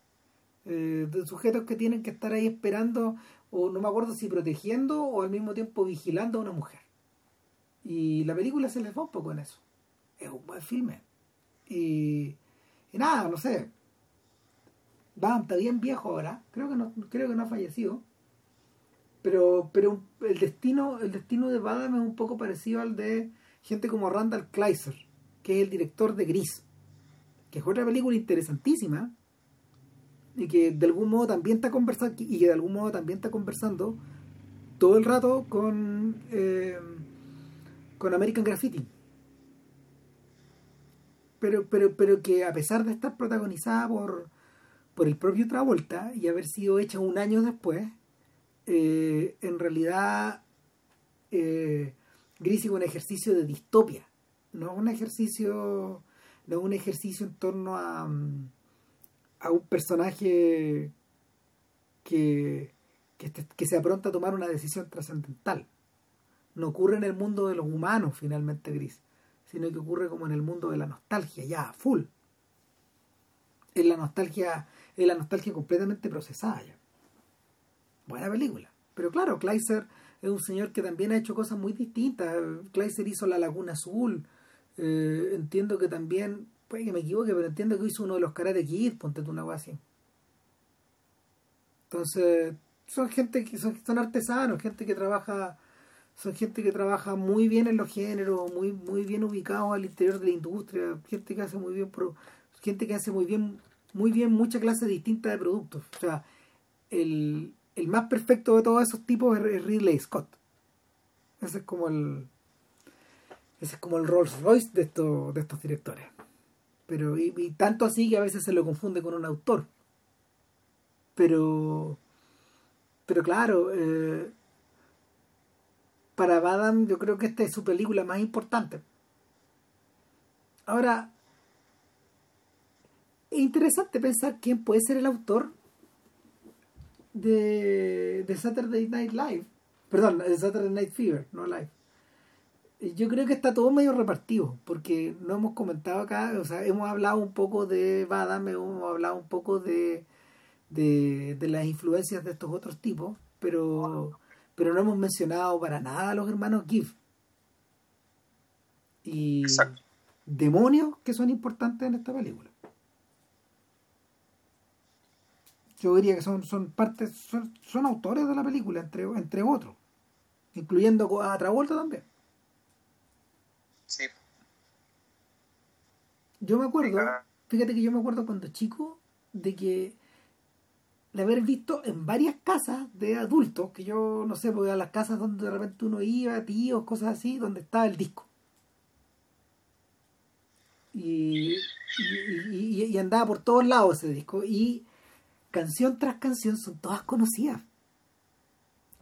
eh, de sujetos que tienen que estar ahí esperando o no me acuerdo si protegiendo o al mismo tiempo vigilando a una mujer y la película se les va un poco en eso es un buen filme y y nada, no sé. Va, está bien viejo ahora. Creo que no, creo que no ha fallecido. Pero, pero el destino, el destino de Badam es un poco parecido al de gente como Randall Kleiser, que es el director de Gris, que es otra película interesantísima y que de algún modo también está conversando y que de algún modo también está conversando todo el rato con eh, con American Graffiti. Pero, pero, pero que a pesar de estar protagonizada por, por el propio Travolta y haber sido hecha un año después, eh, en realidad eh, Gris es un ejercicio de distopia, no es un ejercicio, no es un ejercicio en torno a, a un personaje que, que, que se apronta a tomar una decisión trascendental. No ocurre en el mundo de los humanos, finalmente, Gris sino que ocurre como en el mundo de la nostalgia, ya, full. Es la nostalgia, es la nostalgia completamente procesada ya. Buena película. Pero claro, Kleiser es un señor que también ha hecho cosas muy distintas. Kleiser hizo La Laguna Azul. Eh, entiendo que también, puede que me equivoque, pero entiendo que hizo uno de los Karate Kid, ponte tú una así. Entonces, son gente que son, son artesanos, gente que trabaja son gente que trabaja muy bien en los géneros, muy, muy bien ubicados al interior de la industria, gente que hace muy bien gente que hace muy bien, muy bien muchas clases distintas de productos. O sea, el, el más perfecto de todos esos tipos es Ridley Scott. Ese es como el ese es como el Rolls Royce de estos, directores. Pero, y, y tanto así que a veces se lo confunde con un autor. Pero, pero claro, eh, para Badam yo creo que esta es su película más importante. Ahora, es interesante pensar quién puede ser el autor de, de Saturday Night Live. Perdón, de Saturday Night Fever, no Live. Yo creo que está todo medio repartido, porque no hemos comentado acá, o sea, hemos hablado un poco de Badam, hemos hablado un poco de, de, de las influencias de estos otros tipos, pero pero no hemos mencionado para nada a los hermanos Giff. Y demonios que son importantes en esta película. Yo diría que son, son partes, son, autores de la película, entre, entre otros, incluyendo a Travolta también. Sí. Yo me acuerdo, fíjate que yo me acuerdo cuando chico de que de haber visto en varias casas de adultos, que yo no sé, porque a las casas donde de repente uno iba, tíos, cosas así, donde estaba el disco. Y, y, andaba por todos lados ese disco. Y canción tras canción son todas conocidas.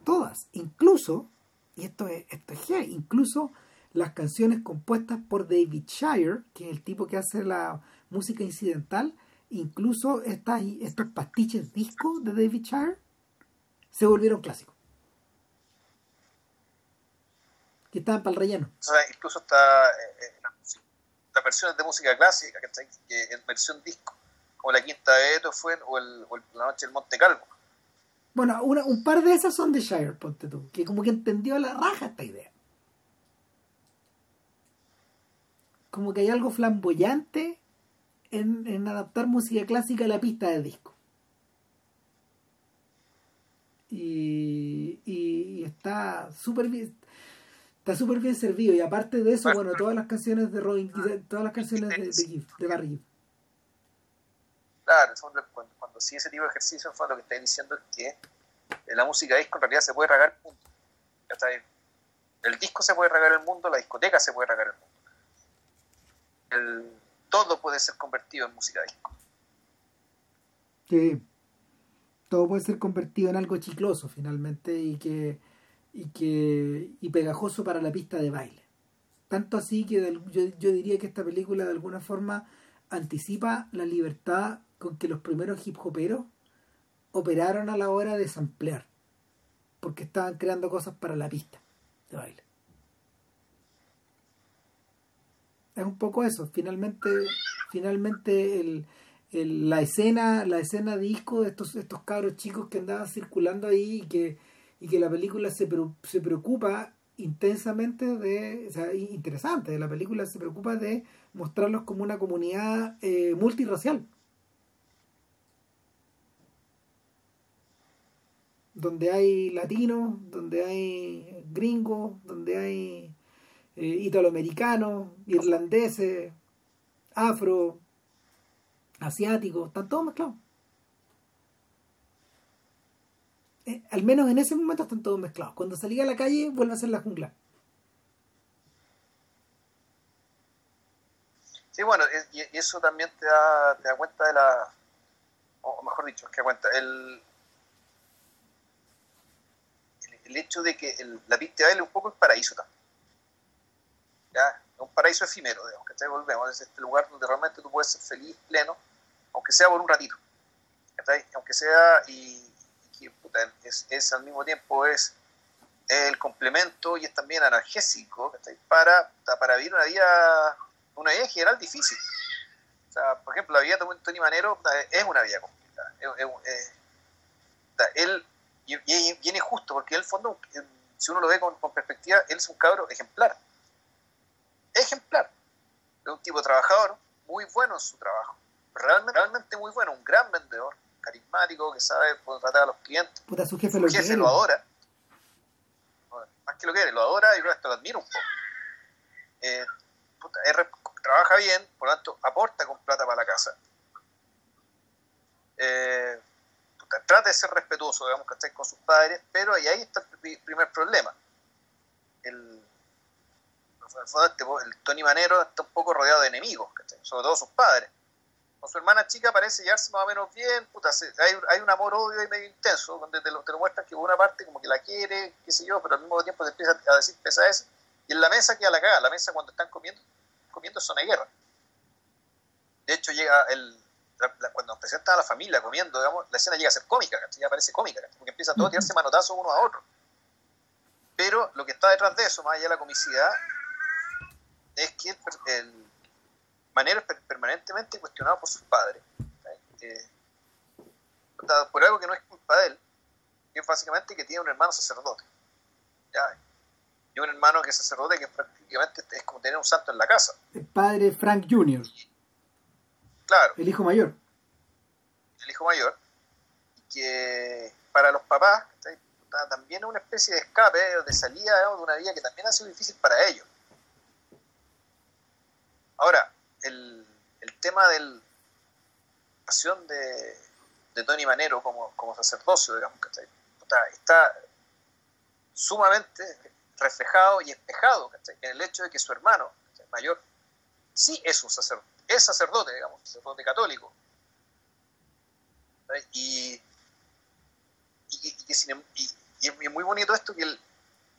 Todas. Incluso, y esto es, esto es incluso las canciones compuestas por David Shire, que es el tipo que hace la música incidental, incluso estas, estos pastiches discos de David Shire se volvieron clásicos. Que estaban para el relleno. O sea, incluso está eh, eh, las versiones de música clásica, que en versión disco, o La Quinta de Beethoven o, el, o La Noche del Monte Calvo. Bueno, una, un par de esas son de Shire, ponte tú, que como que entendió a la raja esta idea. Como que hay algo flamboyante en, en adaptar música clásica a la pista de disco. Y, y, está súper bien está súper bien servido y aparte de eso bueno todas las canciones de Robin todas las canciones de, de, de Barry cuando, cuando sí ese tipo de ejercicio fue lo que estáis diciendo es que la música disco en realidad se puede regar el mundo el disco se puede regar el mundo la discoteca se puede regar el mundo. El, todo puede ser convertido en música disco. Sí. Todo puede ser convertido en algo chicloso finalmente y que y que y pegajoso para la pista de baile. Tanto así que yo, yo diría que esta película de alguna forma anticipa la libertad con que los primeros hip hoperos operaron a la hora de samplear porque estaban creando cosas para la pista de baile. Es un poco eso finalmente finalmente el la escena la escena disco de estos estos cabros chicos que andaban circulando ahí y que y que la película se, se preocupa intensamente de o sea interesante la película se preocupa de mostrarlos como una comunidad eh, multirracial donde hay latinos donde hay gringos donde hay eh, italoamericanos irlandeses afro asiáticos, están todos mezclados. Eh, al menos en ese momento están todos mezclados. Cuando salí a la calle vuelve a ser la jungla. Sí, bueno, y, eso también te da, te da cuenta de la, o mejor dicho, es que cuenta, el, el, hecho de que la pista de baile un poco es paraíso también. ¿Ya? un paraíso efímero, digamos, que volvemos, es este lugar donde realmente tú puedes ser feliz, pleno, aunque sea por un ratito. Aunque sea, y, es, al mismo tiempo es el complemento y es también analgésico para, para vivir una vida, una vida en general difícil. O sea, por ejemplo, la vida de Tony Manero es una vida complicada. él, y, y, es injusto, porque en el fondo, si uno lo ve con, con perspectiva, él es un cabro ejemplar. Ejemplar. Es un tipo trabajador, muy bueno en su trabajo realmente, realmente muy bueno, un gran vendedor, carismático, que sabe tratar a los clientes. Puta, su jefe, lo, jefe lo, adora. Más que lo quiere, lo adora y esto lo admira un poco. Eh, trabaja bien, por lo tanto, aporta con plata para la casa. Eh, trata de ser respetuoso, digamos, esté con sus padres, pero ahí, ahí está el primer problema. El, Tony Manero está un poco rodeado de enemigos, sobre todo sus padres con su hermana chica parece llevarse más o menos bien, puta, hay, un amor-odio medio intenso, donde te lo, te que una parte como que la quiere, qué sé yo, pero al mismo tiempo te empieza a decir eso y en la mesa queda la cagada, la mesa cuando están comiendo, comiendo es de guerra. De hecho, llega el, cuando nos presentan a la familia comiendo, digamos, la escena llega a ser cómica, ya parece cómica, porque empiezan todos a tirarse manotazos uno a otro. Pero lo que está detrás de eso, más allá de la comicidad, es que el manera permanentemente cuestionado por sus padres, eh, por algo que no es culpa de él, que es básicamente que tiene un hermano sacerdote. Y un hermano que es sacerdote que prácticamente es como tener un santo en la casa. El padre Frank Jr. Claro. El hijo mayor. El hijo mayor. Que para los papás también es una especie de escape, de salida de una vida que también ha sido difícil para ellos. Ahora, el, el tema de la pasión de, de, Tony Manero como, como sacerdocio, digamos, está, sumamente reflejado y espejado en el hecho de que su hermano mayor sí es un sacerdote, es sacerdote, digamos, sacerdote católico. Y, y, y, y, es muy bonito esto que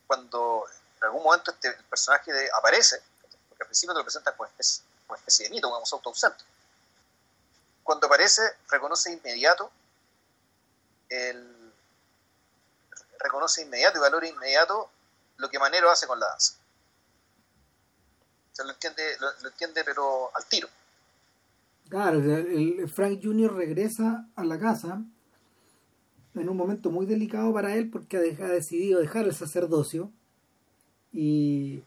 cuando en algún momento este, personaje aparece, porque al principio te lo presentan como especie, una especie de mito, como autoausente. Cuando aparece, reconoce inmediato el, reconoce inmediato y valora inmediato lo que Manero hace con la danza. Se lo entiende, lo, entiende pero al tiro. Claro, el Frank Jr. regresa a la casa en un momento muy delicado para él porque ha decidido dejar el sacerdocio y,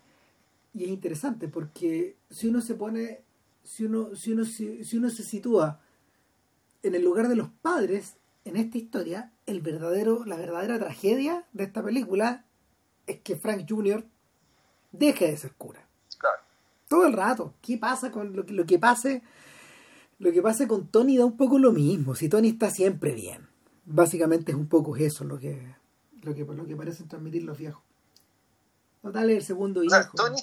y es interesante porque si uno se pone, si uno, si uno, si, uno se sitúa en el lugar de los padres en esta historia, el verdadero, la verdadera tragedia de esta película es que Frank Jr. deje de ser cura. Todo el rato. ¿Qué pasa con lo que, lo que pase? Lo que pase con Tony da un poco lo mismo. Si Tony está siempre bien. Básicamente es un poco eso lo que, lo que, lo que parecen transmitir los viejos. Total es el segundo hijo. Tony,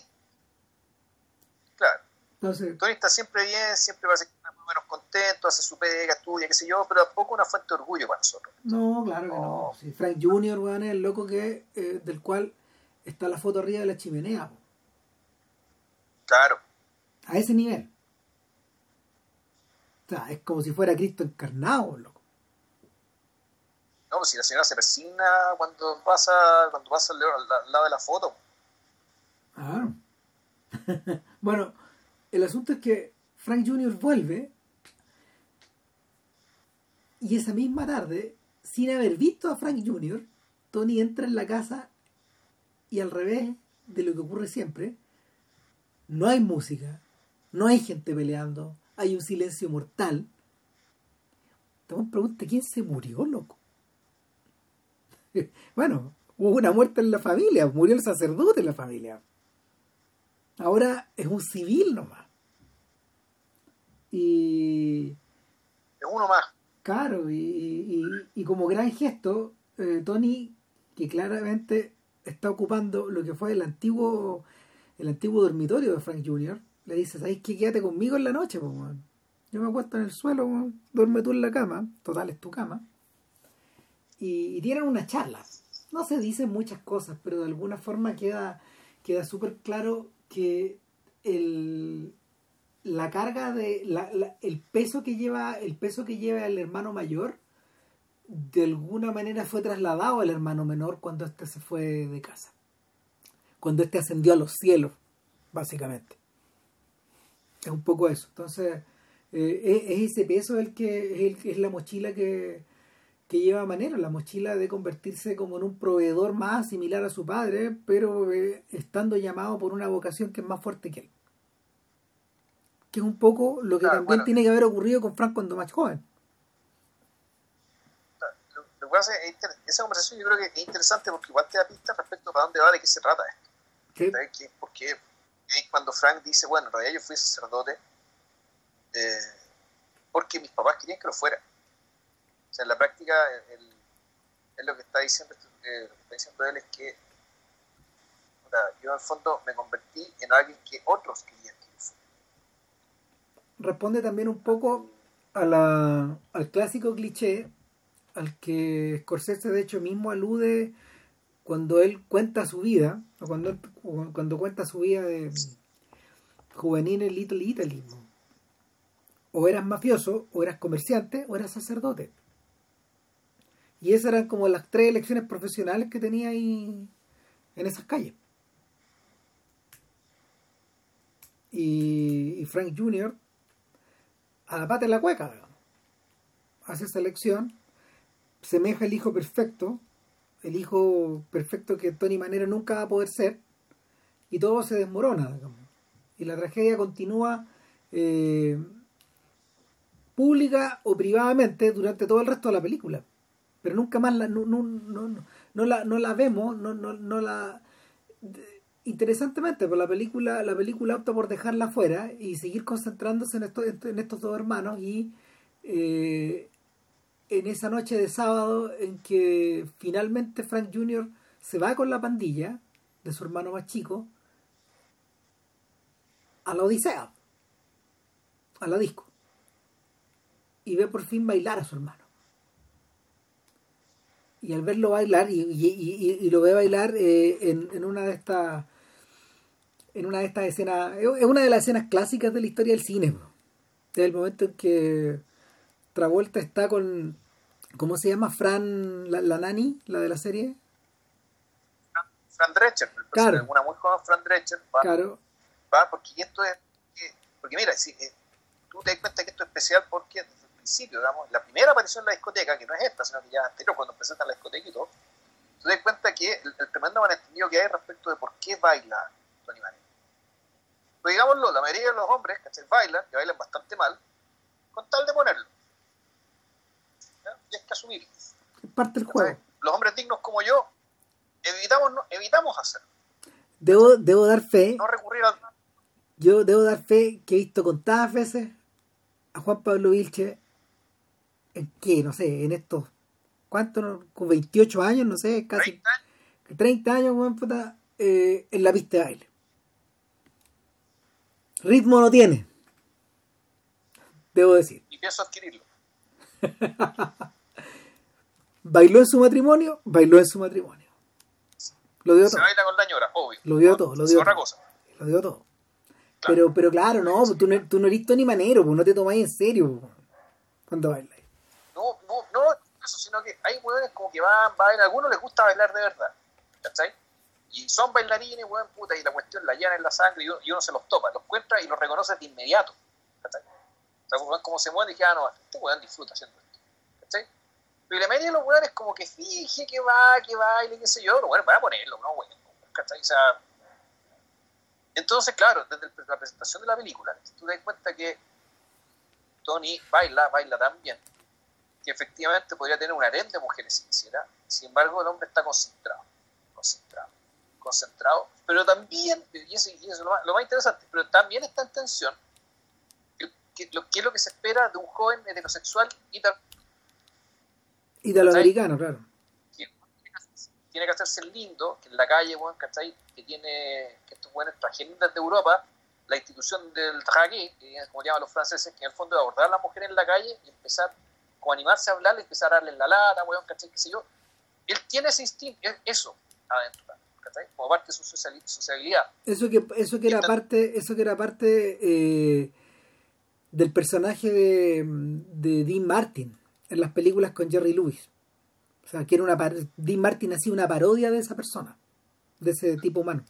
claro. Tony está siempre bien, siempre va a ser más o menos contento, hace su pega, estudia, qué sé yo, pero tampoco una fuente de orgullo para nosotros. No, claro que no. Frank Jr., bueno, es el loco que, eh, del cual está la foto arriba de la chimenea. Claro. A ese nivel. Sea, es como si fuera Cristo encarnado, loco. No, pues si la señora se persigna cuando pasa, cuando pasa al lado de la foto. Ah. bueno, el asunto es que Frank Jr. vuelve y esa misma tarde, sin haber visto a Frank Jr., Tony entra en la casa y al revés de lo que ocurre siempre, no hay música, no hay gente peleando, hay un silencio mortal. Te pregunta quién se murió, loco. bueno, hubo una muerte en la familia, murió el sacerdote en la familia. Ahora es un civil nomás. Y. Es uno más. Claro, y, como gran gesto, eh, Tony, que claramente está ocupando lo que fue el antiguo el antiguo dormitorio de Frank Jr., le dice, ¿sabes qué? Quédate conmigo en la noche, pues, Yo me acuesto en el suelo, duerme tú en la cama, total es tu cama. Y, tienen una charla. No se dicen muchas cosas, pero de alguna forma queda, queda súper claro que el, la carga de el peso que lleva el peso que lleva el hermano mayor de alguna manera fue trasladado al hermano menor cuando éste se fue de casa cuando éste ascendió a los cielos básicamente es un poco eso entonces eh, es, ese peso el que es, es la mochila que, que lleva Manero, la mochila de convertirse como en un proveedor más similar a su padre, pero eh, estando llamado por una vocación que es más fuerte que él. Que es un poco lo que también tiene que haber ocurrido con Frank cuando más joven. Lo que pasa es esa conversación yo creo que es interesante porque igual te da pista respecto a para dónde va, de qué se trata esto. Porque cuando Frank dice, bueno, en realidad yo fui sacerdote eh, porque mis papás querían que lo fuera o sea, en la práctica, es lo que está diciendo, eh, está diciendo él es que yo en el fondo me convertí en alguien que otros querían que yo Responde también un poco a la, al clásico cliché al que Scorsese de hecho mismo alude cuando él cuenta su vida, o cuando, cuando cuenta su vida de juvenil en Little Italy. O eras mafioso, o eras comerciante, o eras sacerdote. Y esas eran como las tres elecciones profesionales que tenía ahí en esas calles. Y, Frank Jr. a la pata de la cueca, hace esa elección, semeja el hijo perfecto, el hijo perfecto que Tony Manera nunca va a poder ser, y todo se desmorona, Y la tragedia continúa eh, pública o privadamente durante todo el resto de la película. Pero nunca más la, no, no, no, no la, no la vemos, no, no, no la... Interesantemente, pues la película, la película opta por dejarla fuera y seguir concentrándose en, esto, en estos dos hermanos y eh, en esa noche de sábado en que finalmente Frank Jr. se va con la pandilla de su hermano más chico a la Odisea, a la disco, y ve por fin bailar a su hermano y al verlo bailar y, lo ve bailar eh, en, una de estas en una de estas escenas es una de las escenas clásicas de la historia del cine desde el momento en que Travolta está con ¿cómo se llama? Fran la, nani la de la serie Fran Drescher claro. una muy joven Fran Drescher va, claro va porque esto es porque mira si, eh, tú te das cuenta que esto es especial porque desde el principio, digamos, la primera aparición en la discoteca, que no es esta, sino que ya anterior, cuando presentan la discoteca y todo, tú te das cuenta que el, el tremendo malentendido que hay respecto de por qué baila Tony Manero. Pues digámoslo, la mayoría de los hombres, ¿cachai? Bailan, y bailan bastante mal, con tal de ponerlo. Hay que asumirlo. Es parte del juego. Los hombres dignos como yo, evitamos, no- evitamos hacerlo, Debo, debo dar fe, no recurrir al... yo debo dar fe que he visto contadas veces a Juan Pablo Vilche en que, no sé, en estos, ¿cuánto? no? Con 28 años, no sé, casi 30 años, 30 años, weón, puta, eh, en la pista de baile. Ritmo no tiene. Debo decir. y pienso adquirirlo. Bailó en su matrimonio, bailó en su matrimonio. Lo dio Se todo. baila con la ñora, obvio. Lo dio todo, lo Es dio otra todo. cosa. Lo dio todo. Claro. Pero, pero claro, no, tú no, tú no eres Tony Manero, pues no te tomáis en serio pues, cuando bailas. No, no, no eso, sino que hay hueones como que van, bailan, a algunos les gusta bailar de verdad, ¿cachai? Y son bailarines, hueón, puta, y la cuestión la llena en la sangre y uno, y uno se los topa, los encuentra y los reconoce de inmediato, ¿cachai? O sea, como se mueve y dije, ah, no, este hueón disfruta haciendo esto, ¿cachai? Pero la mayoría de los hueones como que finge que va, que baile, qué sé yo, hueones van a ponerlo, ¿no, hueón? ¿Cachai? O sea, entonces, claro, desde la presentación de la película, tú te das cuenta que Tony baila, baila tan bien, que efectivamente podría tener un harem de mujeres si quisiera, sin embargo el hombre está concentrado, concentrado, concentrado, pero también, y eso, y eso es lo más, lo más interesante, pero también está en tensión que, lo, que es lo que se espera de un joven heterosexual y Italoamericano, claro. que tiene que hacerse el lindo, que en la calle, weón, ¿cachai? Que tiene, que estos buenos tragedias de Europa, la institución del tragué, que es como llaman los franceses, que en el fondo es abordar a la mujer en la calle y empezar, como animarse a hablarle, empezar a darle la lata, weón, ¿cachai? ¿Qué sé yo? Él tiene ese instinto, es- eso adentro, ¿cachai? Como parte de su sociabilidad. Eso que, eso que era parte, eso que era parte eh, del personaje de, de Dean Martin en las películas con Jerry Lewis. O sea, que era una par- Dean Martin hacía una parodia de esa persona, de ese tipo humano.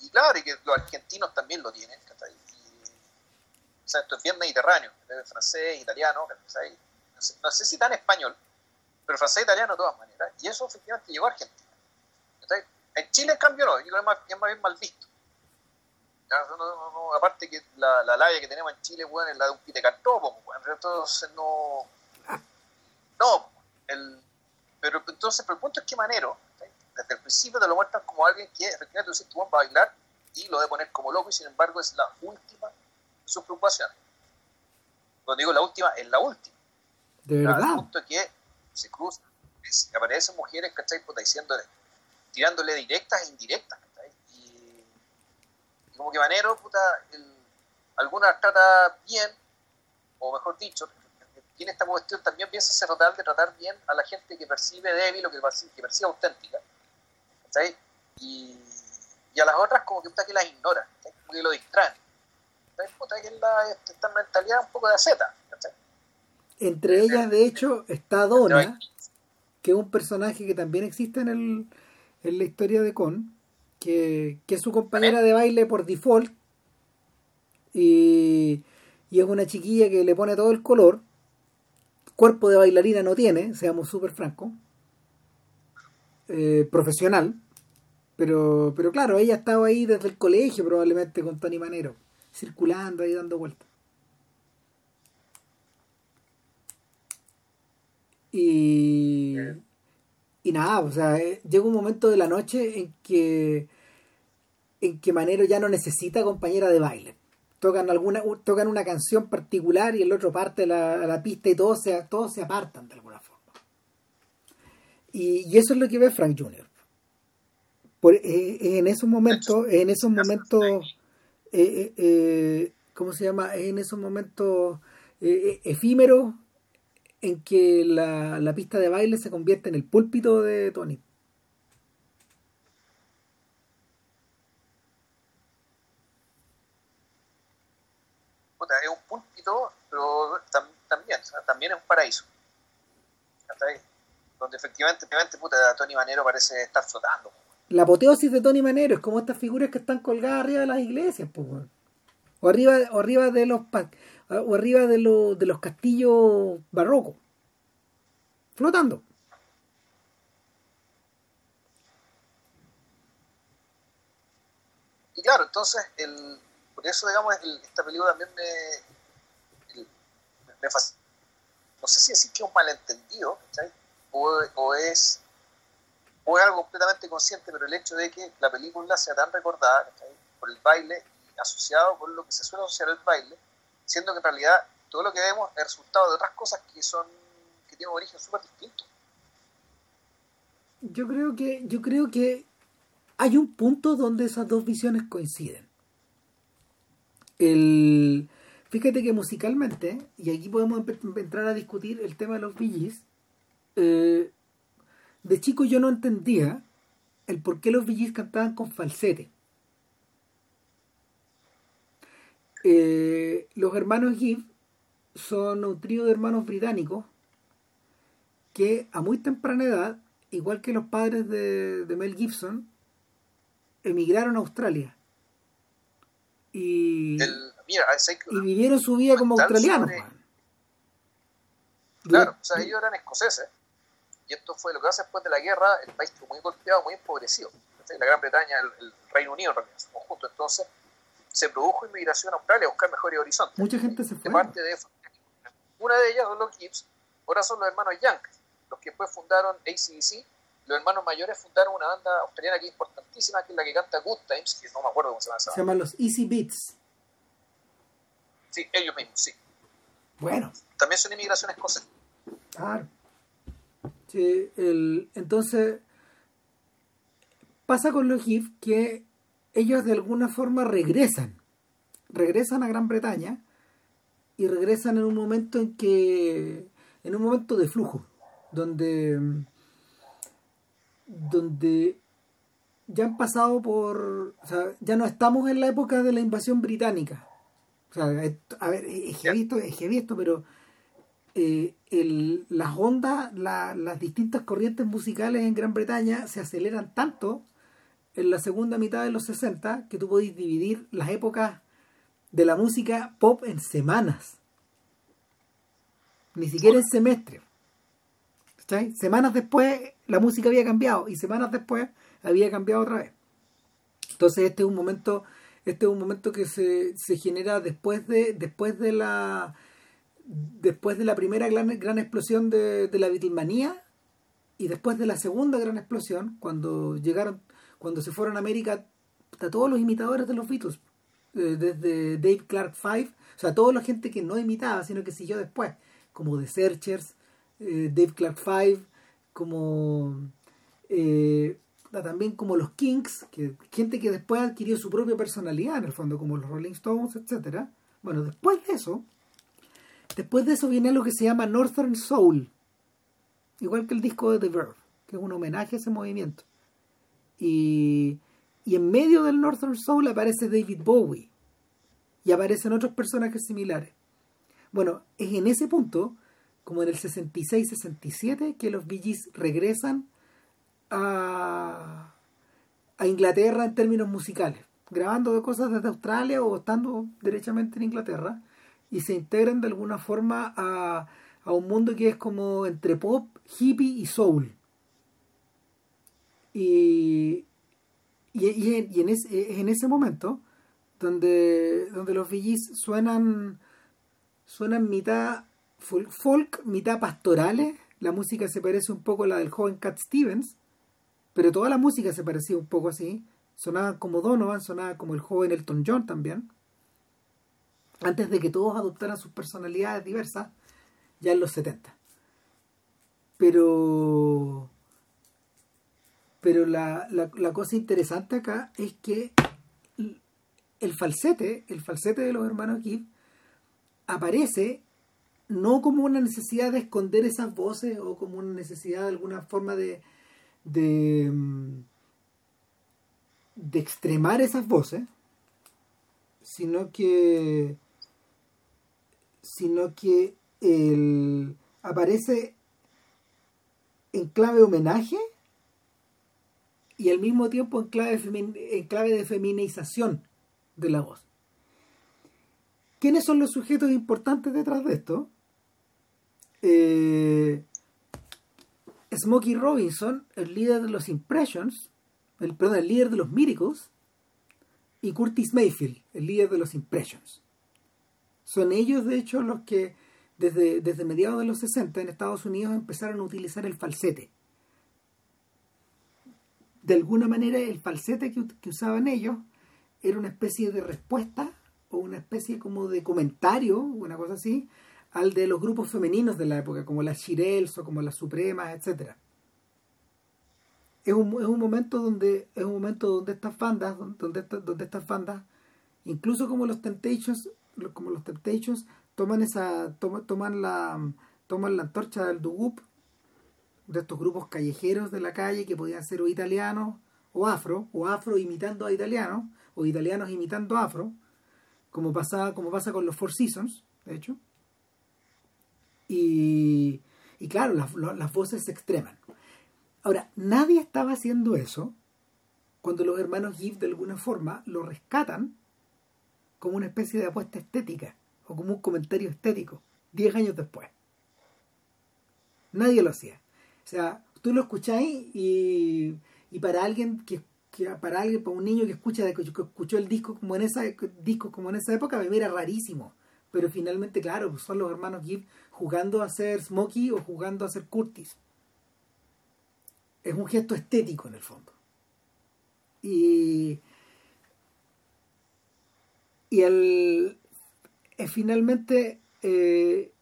Y, claro, y que los argentinos también lo tienen, ¿cachai? O sea, esto es bien mediterráneo, francés, italiano. No sé, si tan español, pero francés italiano de todas maneras. Y eso efectivamente llegó a Argentina. En Chile, en cambio, no, yo es más, es más bien mal visto. Ya, no, no, no, aparte que la, la labia que tenemos en Chile, weón, es la de un pitecantopo, weón, entonces no... No, el, pero entonces, pero el punto es que Manero, desde el principio te lo muestran como alguien que efectivamente tú dices, tú vas a bailar y lo debe poner como loco y sin embargo es la última de sus preocupaciones. Cuando digo la última, es la última. De verdad. punto que se cruzan, es- aparecen mujeres, ¿cachai? Puta, diciéndole, tirándole directas e indirectas, como que Manero, puta, el- algunas trata bien, o mejor dicho, tiene esta cuestión también bien sacerdotal de tratar bien a la gente que percibe débil o que percibe, que percibe auténtica, ¿cachai? Y, y a las otras como que puta que las ignora, ¿cachai? como que lo distraen. ¿cachai? Puta que es la, esta mentalidad un poco de aceta. Entre ellas, de hecho, está Donna, que es un personaje que también existe en, el, en la historia de Con, que, que es su compañera de baile por default, y, y es una chiquilla que le pone todo el color, cuerpo de bailarina no tiene, seamos súper francos, eh, profesional, pero, pero claro, ella estaba ahí desde el colegio probablemente con Tony Manero, circulando ahí dando vueltas. Y, y nada, o sea, eh, llega un momento de la noche en que en que Manero ya no necesita compañera de baile. Tocan alguna tocan una canción particular y el otro parte a la pista y todos se, todos se apartan de alguna forma. Y, eso es lo que ve Frank Jr. Por, eh, en esos momentos, en esos momentos, eh, eh, eh, ¿cómo se llama? En esos momentos eh, eh, efímeros en que la, la pista de baile se convierte en el púlpito de Tony. puta, es un púlpito, pero tam- también, o sea, también es un paraíso. ¿cachai? Donde efectivamente, efectivamente, puta, Tony Manero parece estar flotando. La apoteosis de Tony Manero es como estas figuras que están colgadas arriba de las iglesias, pues, o arriba, o arriba de los o arriba de, los de los castillos barrocos, flotando. Y claro, entonces, el, por eso, digamos, esta película también me, me, fascina. No sé si decir que es un malentendido, o, es, o es algo completamente consciente, pero el hecho de que la película sea tan recordada por el baile asociado con lo que se suele asociar al baile, siendo que en realidad todo lo que vemos es resultado de otras cosas que son que tienen un origen súper distinto. Yo creo que yo creo que hay un punto donde esas dos visiones coinciden. El, fíjate que musicalmente, y aquí podemos entrar a discutir el tema de los VGs, eh, de chico yo no entendía el por qué los VGs cantaban con falsete. Eh, los hermanos Gibb son un trío de hermanos británicos que a muy temprana edad, igual que los padres de, Mel Gibson, emigraron a Australia. Y, y vivieron su vida como australianos. Claro, o sea, ellos eran escoceses. Y esto fue lo que hace después de la guerra, el país fue muy golpeado, muy empobrecido. La Gran Bretaña, el, Reino Unido en realidad, su conjunto. Entonces, se produjo inmigración a Australia a buscar mejores horizontes. Mucha gente se fue. parte de una de ellas, los Gibbs, ahora son los hermanos Young, los que después fundaron ACDC. Los hermanos mayores fundaron una banda australiana que es importantísima, que es la que canta Good Times, que no me acuerdo cómo se llama Se llaman los Easy Beats. Sí, ellos mismos, sí. Bueno. También son inmigraciones escocesas. Claro. Sí, el, entonces pasa con los Gibbs que ellos de alguna forma regresan, regresan a Gran Bretaña y regresan en un momento en que, en un momento de flujo, donde, donde ya han pasado por, ya no estamos en la época de la invasión británica. O sea, a ver, es visto, es que he visto, pero eh, las ondas, las distintas corrientes musicales en Gran Bretaña se aceleran tanto en la segunda mitad de los 60 que tú podéis dividir las épocas de la música pop en semanas. Ni siquiera en semestre. Semanas después la música había cambiado y semanas después había cambiado otra vez. Entonces este es un momento, este es un momento que se, se genera después de, después de la después de la primera gran, gran explosión de, de la Beatlemanía y después de la segunda gran explosión, cuando llegaron cuando se fueron a América, a todos los imitadores de los Beatles, eh, desde Dave Clark Five, o sea, toda la gente que no imitaba, sino que siguió después, como The Searchers, eh, Dave Clark Five, como eh, también como los Kings, que gente que después adquirió su propia personalidad en el fondo, como los Rolling Stones, etcétera. Bueno, después de eso, después de eso viene lo que se llama Northern Soul, igual que el disco de The Verve, que es un homenaje a ese movimiento. Y, en medio del Northern Soul aparece David Bowie. Y aparecen otros personajes similares. Bueno, es en ese punto, como en el 66-67, que los Bee regresan a, a Inglaterra en términos musicales, grabando cosas desde Australia o estando derechamente en Inglaterra, y se integran de alguna forma a un mundo que es como entre pop, hippie y soul. Y, y, en, ese, en ese momento donde, donde los VGs suenan, suenan mitad folk, mitad pastorales. La música se parece un poco a la del joven Cat Stevens, pero toda la música se parecía un poco así. Sonaba como Donovan, sonaba como el joven Elton John también. Antes de que todos adoptaran sus personalidades diversas, ya en los 70. Pero pero la, la, cosa interesante acá es que el falsete, el falsete de los hermanos Gibb, aparece no como una necesidad de esconder esas voces o como una necesidad de alguna forma de, de, mm, de extremar esas voces, sino que sino que el, aparece en clave homenaje y al mismo tiempo en clave, de feminización de la voz. ¿quiénes son los sujetos importantes detrás de esto? Eh, Smokey Robinson, el líder de los Impressions, el, perdón, el líder de los Miracles, y Curtis Mayfield, el líder de los Impressions. Son ellos, de hecho, los que desde, desde mediados de los 60 en Estados Unidos empezaron a utilizar el falsete. De alguna manera, el falsete que, que usaban ellos era una especie de respuesta o una especie como de comentario, una cosa así, al de los grupos femeninos de la época, como las Shirelles o como las Supremas, etcétera. Es un, es un momento donde es un momento donde estas bandas, donde, donde estas bandas, incluso como los Temptations, como los Temptations, toman esa, toman la, toman la antorcha del Dugup, de estos grupos callejeros de la calle que podían ser o italianos o afro, o afro imitando a italianos, o italianos imitando a afro, como pasa, como pasa con los Four Seasons, de hecho. Y, y claro, las, las voces se extreman. Ahora, nadie estaba haciendo eso cuando los hermanos Gibb de alguna forma lo rescatan como una especie de apuesta estética o como un comentario estético, diez años después. Nadie lo hacía. O sea, tú lo escucháis y, y para alguien que, para alguien, para un niño que escucha que escuchó el disco como en esa disco como en esa época, me mira rarísimo. Pero finalmente, claro, son los hermanos Gibb jugando a ser Smokey o jugando a ser Curtis. Es un gesto estético en el fondo. Y, y el, eh, finalmente eh,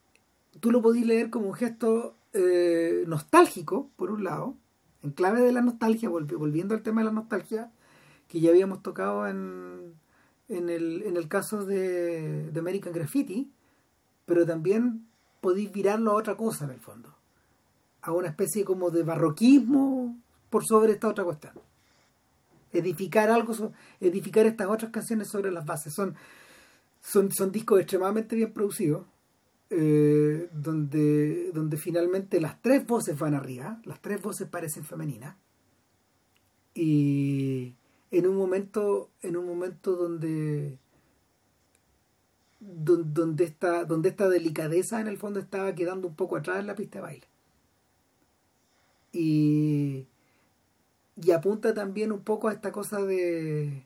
tú lo podís leer como un gesto eh, nostálgico, por un lado, en clave de la nostalgia, volviendo al tema de la nostalgia, que ya habíamos tocado en, en, el, en el caso de, de American Graffiti, pero también podéis virarlo a otra cosa en el fondo, a una especie como de barroquismo por sobre esta otra cuestión. Edificar algo, edificar estas otras canciones sobre las bases. Son, son, son discos extremadamente bien producidos, eh, donde, donde finalmente las tres voces van arriba, las tres voces parecen femeninas. Y en un momento, en un momento donde donde esta, donde esta delicadeza en el fondo estaba quedando un poco atrás en la pista de baile. Y, y apunta también un poco a esta cosa de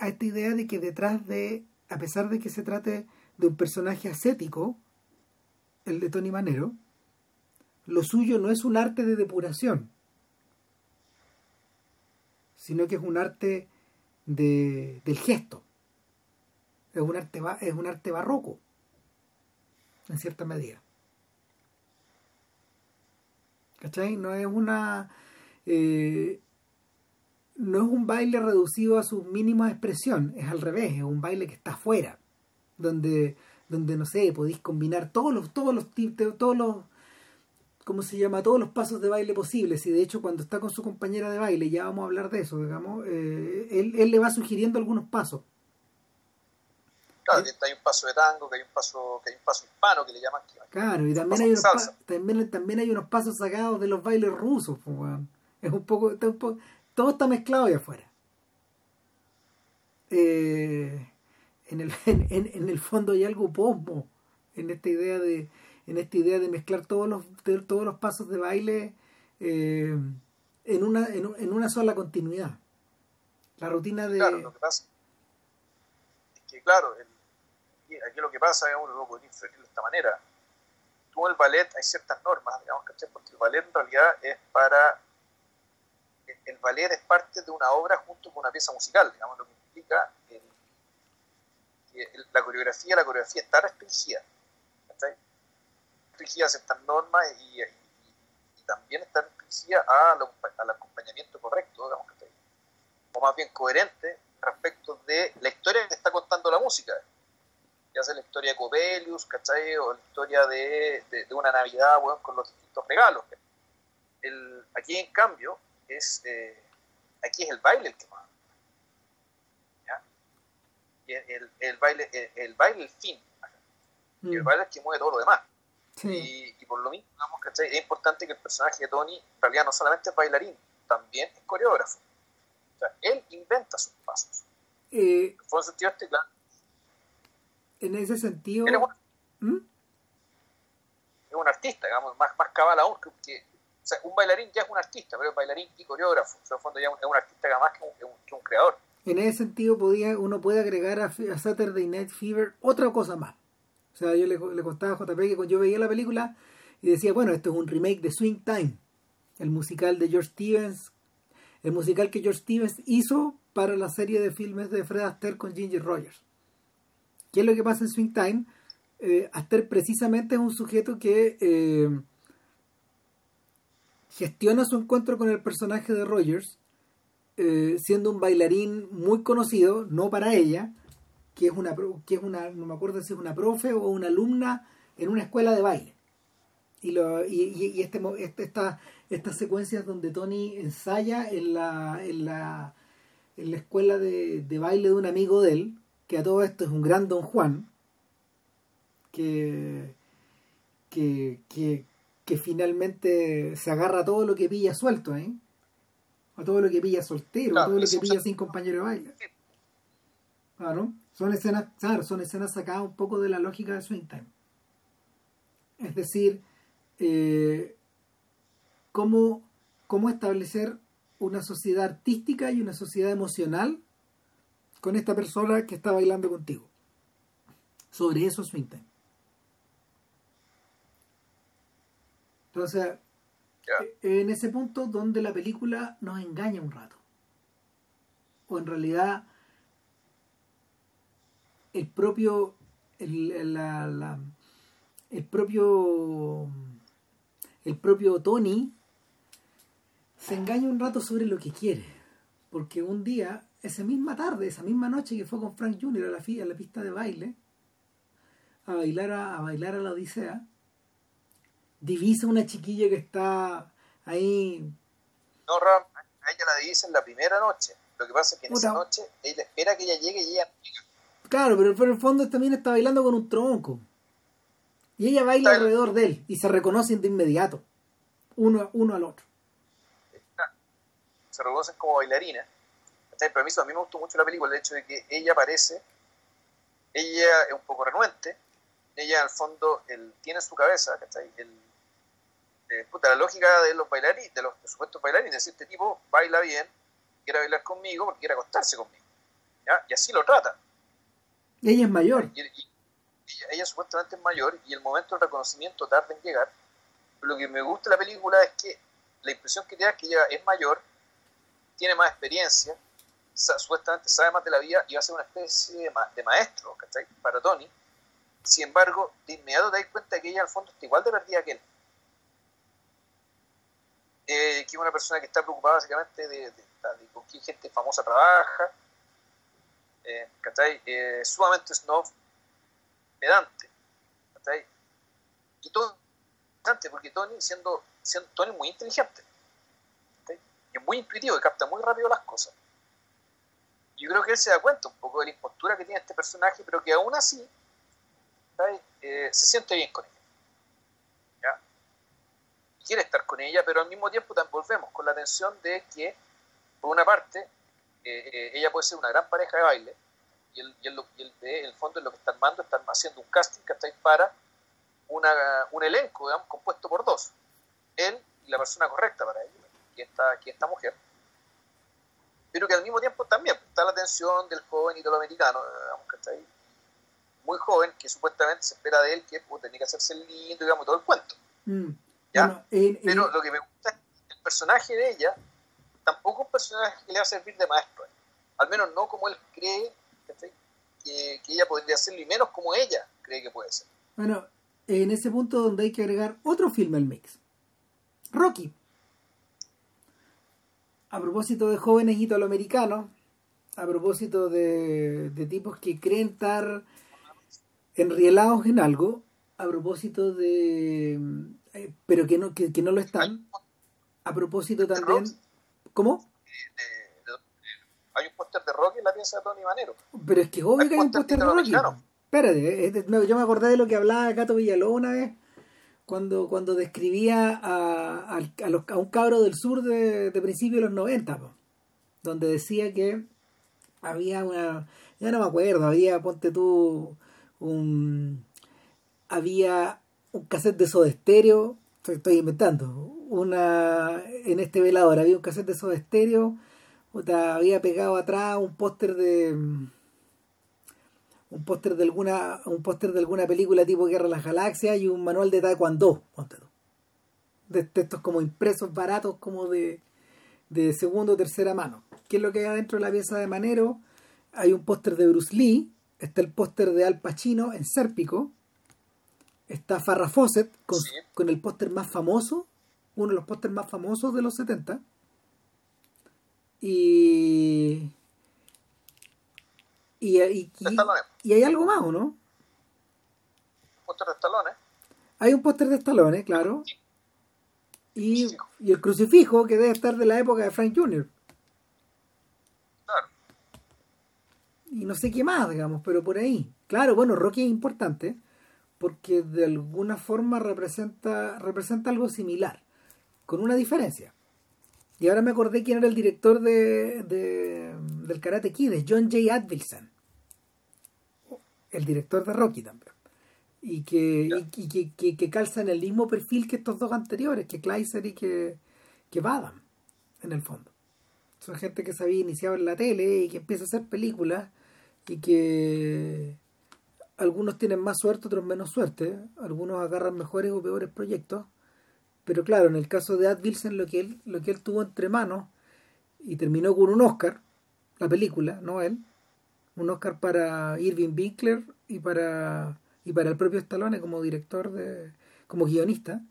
a esta idea de que detrás de, a pesar de que se trate de un personaje ascético, el de Tony Manero, lo suyo no es un arte de depuración, sino que es un arte de, del gesto. Es un arte, es un arte barroco, en cierta medida. ¿Cachai? No es una... Eh, no es un baile reducido a su mínima expresión, es al revés, es un baile que está afuera, donde, donde no sé, podéis combinar todos los, todos los, todos los, ¿cómo se llama? Todos los pasos de baile posibles. Y de hecho, cuando está con su compañera de baile, ya vamos a hablar de eso, digamos, eh, él, él, le va sugiriendo algunos pasos. Claro, que hay un paso de tango, que hay un paso, que hay un paso hispano que le llaman. claro, y también hay, unos también, también hay unos pasos sacados de los bailes rusos, pues, Es un poco, un poco todo está mezclado ahí afuera. Eh, en, el, en, el fondo hay algo posmo en esta idea de en esta idea de mezclar todos los todos los pasos de baile eh, en una en, una sola continuidad la rutina de claro lo que pasa es que claro aquí lo que pasa es uno lo puede inferir de esta manera tú en el ballet hay ciertas normas digamos ¿cachai? porque el ballet en realidad es para el ballet es parte de una obra junto con una pieza musical, digamos, lo que implica que la coreografía, la coreografía está restringida, ¿está? restringida a ciertas normas y, también está restringida al acompañamiento correcto, digamos, o más bien coherente respecto de la historia que está contando la música, ya sea la historia de Copelius, ¿cachai? o la historia de, una Navidad con los distintos regalos. El, aquí, en cambio, es, eh, aquí es el baile el que manda. el, el, baile, el, baile el fin. Y el mm. baile es el que mueve todo lo demás. Y, y, por lo mismo, digamos, es importante que el personaje de Tony en realidad no solamente es bailarín, también es coreógrafo. O sea, él inventa sus pasos. Eh, Fue un sentido este, claro. en ese sentido. Él es un, ¿Mm? es un artista, digamos, más, más cabal aún. Que, un bailarín ya es un artista, pero es bailarín y coreógrafo. O en fondo ya es un, artista más que un, que un- creador. En ese sentido podía, uno puede agregar a, a Saturday Night Fever otra cosa más. O sea, yo le, le contaba a JP que cuando yo veía la película y decía, bueno, esto es un remake de Swing Time, el musical de George Stevens, el musical que George Stevens hizo para la serie de filmes de Fred Astaire con Ginger Rogers. ¿Qué es lo que pasa en Swing Time? Eh, Astaire precisamente es un sujeto que eh, gestiona su encuentro con el personaje de Rogers eh, siendo un bailarín muy conocido, no para ella, que es una que es una, no me acuerdo si es una profe o una alumna en una escuela de baile. Y, lo, y, y- este, este- esta- estas secuencias donde Tony ensaya en la, en la, en la escuela de, de baile de un amigo de él, que a todo esto es un gran Don Juan, que, que, que, que finalmente se agarra a todo lo que pilla suelto, ¿eh? a todo lo que pilla soltero, a todo lo que pilla sin compañero de baile. Claro, son escenas, claro, son escenas sacadas un poco de la lógica de Swing Time. Es decir, eh, cómo, cómo establecer una sociedad artística y una sociedad emocional con esta persona que está bailando contigo. Sobre eso es Swing Time. Entonces, en ese punto donde la película nos engaña un rato. O en realidad el propio el, el- la- la- el propio el propio Tony se engaña un rato sobre lo que quiere. Porque un día, esa misma tarde, esa misma noche que fue con Frank Jr. a la, a la pista de baile, a bailar a, a bailar a la Odisea, divisa una chiquilla que está ahí No, Ram, a ella la divisa en la primera noche. Lo que pasa es que en esa noche ella espera que ella llegue y ella. Claro, pero por el fondo también está bailando con un tronco. Y ella baila Está- alrededor de él y se reconocen de inmediato, uno, uno al otro. se reconocen como bailarinas. ¿Cachai? Pero a mí, eso- a mí me gustó mucho la película, el hecho de que ella parece, ella es un poco renuente, ella al fondo él, tiene en su cabeza, ¿cachai? El, eh, puta, la lógica de los bailarines, de los supuestos bailarines, es decir, este tipo baila bien, quiere bailar conmigo porque quiere acostarse conmigo. ¿ya? Y así lo trata. Y ella es mayor. Y, y- ella, ella supuestamente es mayor y el momento del reconocimiento tarda en llegar. Pero lo que me gusta de la película es que la impresión que te da es que ella es mayor, tiene más experiencia, supuestamente sabe más de la vida y va a ser una especie de, ma- de maestro ¿cachai? para Tony. Sin embargo, de inmediato te das cuenta que ella al fondo está igual de perdida que él. Eh, que es una persona que está preocupada básicamente de, de- de con qué gente famosa trabaja, eh. Eh, sumamente snob, pedante, ¿cachai? Y todo importante porque Tony, siendo, siendo Tony muy inteligente, ¿cachai? y es muy intuitivo y capta muy rápido las cosas. Yo creo que él se da cuenta un poco de la impostura que tiene este personaje, pero que aún así. Eh, se siente bien con ella. Quiere estar con ella, pero al mismo tiempo también volvemos con la tensión de que, por una parte, eh, eh, ella puede ser una gran pareja de baile, y él, y el fondo, en lo que están armando, están haciendo un casting ¿cachai? para una, un elenco digamos, compuesto por dos. Él y la persona correcta para ello, que esta, que esta mujer. Pero que al mismo tiempo también está la tensión del joven italoamericano, digamos, ¿cachai? muy joven, que supuestamente se espera de él que pues, tenía que hacerse el lindo, digamos, todo el cuento. Mm. Ya, Bueno, Pero lo que me gusta es que el personaje de ella tampoco es un personaje que le va a servir de maestro. Al menos no como él cree que, que ella podría serlo, y menos como ella cree que puede ser. bueno, en ese punto donde hay que agregar otro filme al mix. Rocky. A propósito de jóvenes italoamericanos, a propósito de, de tipos que creen estar enrielados en algo, a propósito de... eh, pero que no, que, que no lo están, a propósito ¿De también... ¿Cómo? hay un póster de Rocky en la pieza de Tony Manero. Pero es que es obvio Hay que hay un póster de Rocky. Espérate, es de- no, yo me acordé de lo que hablaba Cato Villalobos una vez cuando, cuando describía a, al- a los- a un cabro del sur de, de principios de los 90, po, donde decía que había una, ya no me acuerdo, había, ponte tú, un, había un cassette de Soda Stereo, estoy, inventando, una, en este velador había un cassette de Soda Stereo, había pegado atrás un póster de un póster de alguna un póster de alguna película tipo Guerra de las Galaxias y un manual de Taekwondo tú. de estos como impresos baratos como de de segunda o tercera mano ¿qué es lo que hay dentro de la pieza de Manero? hay un póster de Bruce Lee está el póster de Al Pacino en Sérpico está Farrah Fawcett con, con el póster más famoso uno de los pósters más famosos de los 70 y y, y, y, hay algo más, ¿o no? póster de estalones. Hay un póster de estalones, claro. Y, y, el crucifijo que debe estar de la época de Frank Jr. Claro. Y no sé qué más, digamos, pero por ahí. Claro, bueno, Rocky es importante porque de alguna forma representa, representa algo similar, con una diferencia. Y ahora me acordé quién era el director de, del Karate Kid, es John J. Advilson. El director de Rocky también. Y que, y, que, calza en el mismo perfil que estos dos anteriores, que Kleiser y que, que Badam, en el fondo. Son gente que se había iniciado en la tele y que empieza a hacer películas y que algunos tienen más suerte, otros menos suerte. Algunos agarran mejores o peores proyectos pero claro, en el caso de Ad Wilson, lo que él, lo que él tuvo entre manos y terminó con un Oscar, la película, no él, un Oscar para Irving Winkler y para y para el propio Stallone como director de como guionista.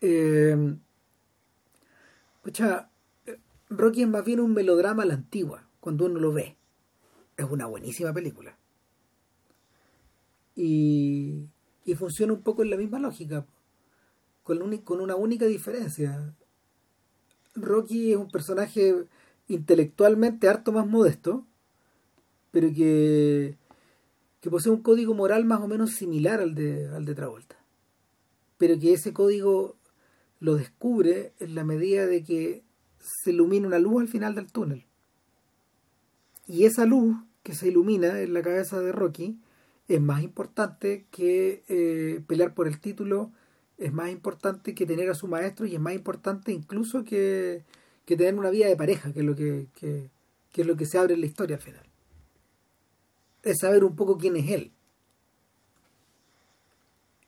Eh, Rocky es más bien un melodrama a la antigua, cuando uno lo ve. Es una buenísima película. Y, y funciona un poco en la misma lógica con, una única diferencia. Rocky es un personaje intelectualmente harto más modesto, pero que, que posee un código moral más o menos similar al de, al de Travolta. Pero que ese código lo descubre en la medida de que se ilumina una luz al final del túnel. Y esa luz que se ilumina en la cabeza de Rocky es más importante que eh, pelear por el título es más importante que tener a su maestro y es más importante incluso que, tener una vida de pareja, que es lo que, es lo que se abre en la historia al final. Es saber un poco quién es él.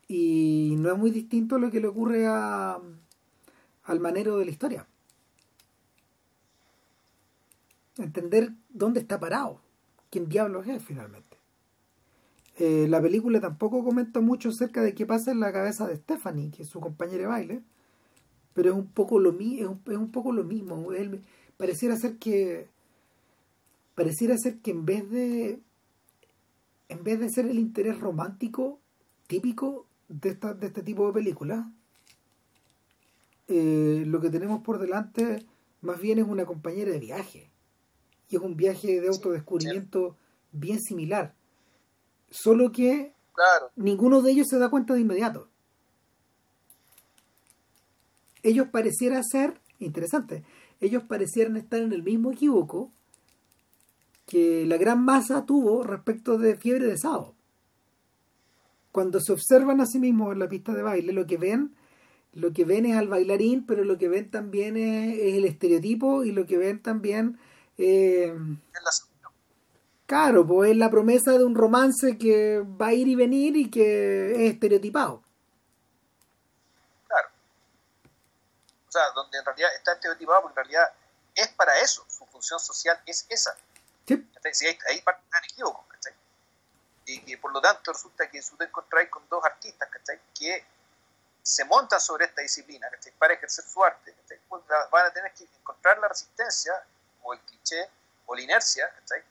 Y no es muy distinto lo que le ocurre a, al manero de la historia. Entender dónde está parado, quién diablos es finalmente. Eh, la película tampoco comenta mucho acerca de qué pasa en la cabeza de Stephanie, que es su compañera de baile, pero es un poco lo, es un, es un poco lo mismo. Él, pareciera ser que pareciera ser que en vez de en vez de ser el interés romántico típico de, esta, de este tipo de películas, eh, lo que tenemos por delante más bien es una compañera de viaje. Y es un viaje de autodescubrimiento bien similar Solo que ninguno de ellos se da cuenta de inmediato. Ellos parecieran ser, interesante, ellos parecieran estar en el mismo equívoco que la gran masa tuvo respecto de fiebre de sábado. Cuando se observan a sí mismos en la pista de baile, lo que ven, lo que ven es al bailarín, pero lo que ven también es, el estereotipo y lo que ven también eh, Claro, pues es la promesa de un romance que va a ir y venir y que es estereotipado. Claro. O sea, donde en realidad está estereotipado porque en realidad es para eso, su función social es esa. Sí. Ahí, ahí parte el equívoco, ¿cachai? Y que por lo tanto resulta que tú te encontráis con dos artistas, ¿cachai? Que se montan sobre esta disciplina, ¿cachai? Para ejercer su arte, ¿cachai? Pues van a tener que encontrar la resistencia o el cliché o la inercia, ¿cachai?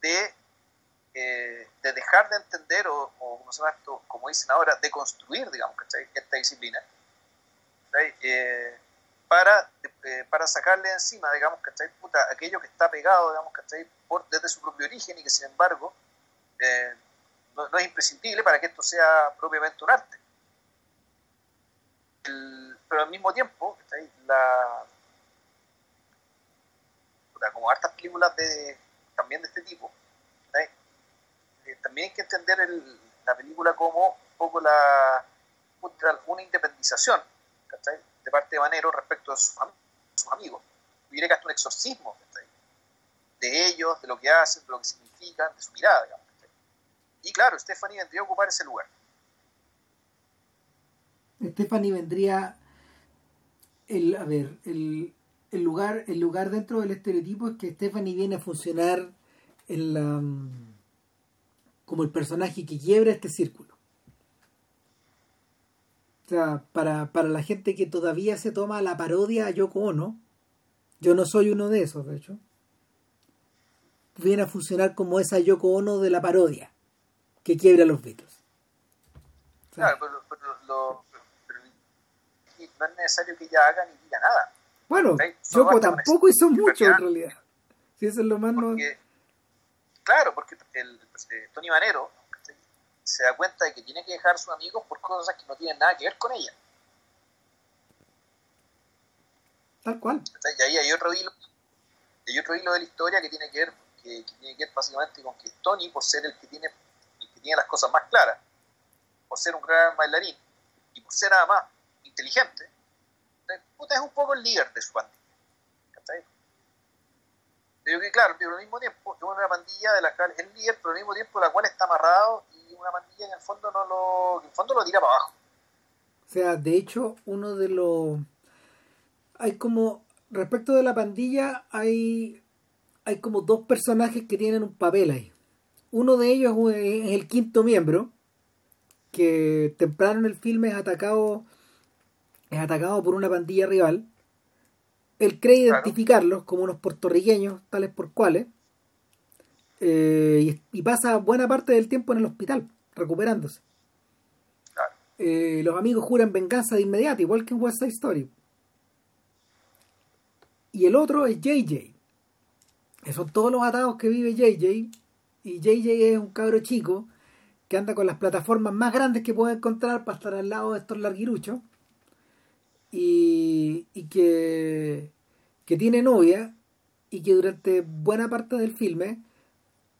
De, eh, de dejar de entender o, como dicen ahora, de construir, digamos, esta disciplina, eh, para, eh, para sacarle encima, digamos, Puta, aquello que está pegado, digamos, Por, desde su propio origen y que sin embargo no, es imprescindible para que esto sea propiamente un arte. pero al mismo tiempo, la, como hartas películas de también de este tipo, eh, también hay que entender la película como un poco la una independización de parte de Manero respecto a sus, amigos. Diré que hasta un exorcismo de ellos, de lo que hacen, de lo que significan, de su mirada. Y claro, Stephanie vendría a ocupar ese lugar. Stephanie vendría el, a ver, el, el lugar, el lugar dentro del estereotipo es que Stephanie viene a funcionar la, como el personaje que quiebra este círculo. O sea, para, para la gente que todavía se toma la parodia a Yoko Ono, yo no soy uno de esos, de hecho, viene a funcionar como esa Yoko Ono de la parodia que quiebra los Beatles. claro, pero, no es necesario que ella haga ni diga nada. Bueno, Yoko tampoco hizo mucho en realidad. Si eso es lo más Claro, porque el, eh, Tony Manero se da cuenta de que tiene que dejar a sus amigos por cosas que no tienen nada que ver con ella. Tal cual. Y ahí hay otro hilo, hay otro hilo de la historia que tiene que ver, que, tiene que ver básicamente con que Tony, por ser el que tiene, el que tiene las cosas más claras, por ser un gran bailarín y por ser además inteligente, es un poco el líder de su pandilla. Pero que claro, pero al mismo tiempo es una pandilla de la cual es líder, pero al mismo tiempo la cual está amarrado y una pandilla en el fondo no lo, en el fondo lo tira para abajo. O sea, de hecho, uno de los hay como respecto de la pandilla hay hay como dos personajes que tienen un papel ahí. Uno de ellos es el quinto miembro que temprano en el filme es atacado es atacado por una pandilla rival. Él cree identificarlos como unos puertorriqueños, tales por cuales, eh, y, pasa buena parte del tiempo en el hospital, recuperándose. Eh, los amigos juran venganza de inmediato, igual que en West Side Story. Y el otro es JJ. Que son todos los atados que vive JJ. Y JJ es un cabro chico que anda con las plataformas más grandes que puede encontrar para estar al lado de estos larguiruchos y, que, que tiene novia y que durante buena parte del filme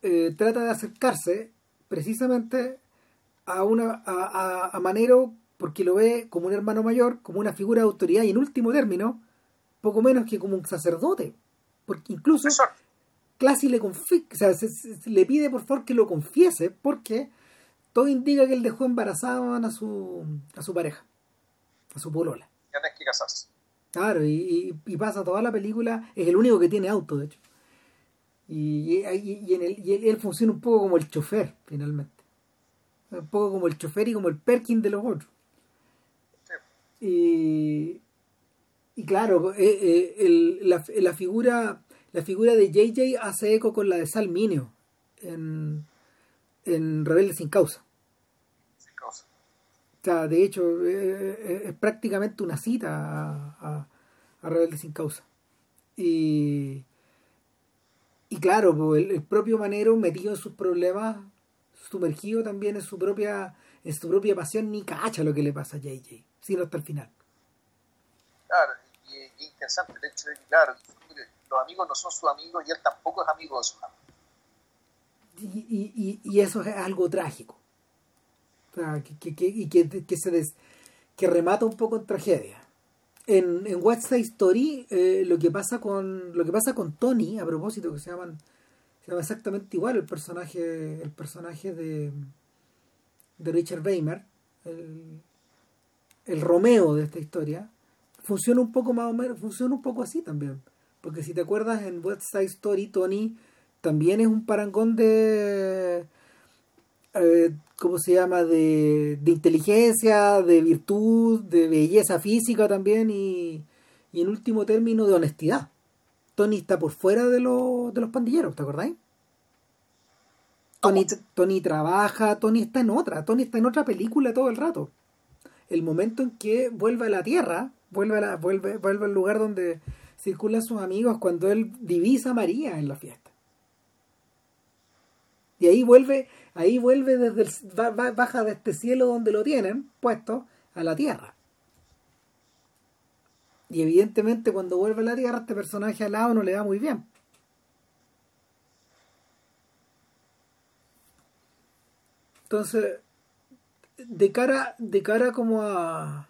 eh, trata de acercarse precisamente a una a, a, Manero porque lo ve como un hermano mayor, como una figura de autoridad y en último término, poco menos que como un sacerdote, porque incluso Classy le, le pide por favor que lo confiese porque todo indica que él dejó embarazada a su, a su pareja, a su polola que casarse. Claro, y, pasa toda la película, es el único que tiene auto, de hecho. Y, en el, y él, funciona un poco como el chofer, finalmente. Un poco como el chofer y como el Perkin de los otros. Y, y claro, eh, eh, el, la, la, figura la figura de JJ hace eco con la de Salminio en, en Rebelde sin causa de hecho, eh, eh, es, prácticamente una cita a, a, Rebelde sin causa. Y, y claro, el, propio Manero metido en sus problemas, sumergido también en su propia en su propia pasión, ni cacha lo que le pasa a JJ, sino hasta el final. Claro, y, es interesante el hecho de que, claro, los amigos no son sus amigos y él tampoco es amigo de sus amigos. Y, y, y eso es algo trágico que, que, y que, se des, que remata un poco en tragedia. En, en West Side Story, eh, lo que pasa con lo que pasa con Tony, a propósito, que se llaman se llama exactamente igual el personaje el personaje de, de Richard Weimer, el, el Romeo de esta historia, funciona un poco más o menos, funciona un poco así también. Porque si te acuerdas, en West Side Story, Tony también es un parangón de eh, ¿cómo se llama? De, de, inteligencia, de virtud, de belleza física también y, y en último término de honestidad. Tony está por fuera de, lo, de los pandilleros, ¿te acordáis? Tony, Tony trabaja, Tony está en otra, Tony está en otra película todo el rato. El momento en que vuelve a la Tierra, vuelve, a la, vuelve, vuelve al lugar donde circulan sus amigos cuando él divisa a María en la fiesta. Y ahí vuelve, ahí vuelve desde el, baja de este cielo donde lo tienen puesto a la tierra. Y evidentemente cuando vuelve a la tierra este personaje al lado no le va muy bien. Entonces, de cara, de cara como a.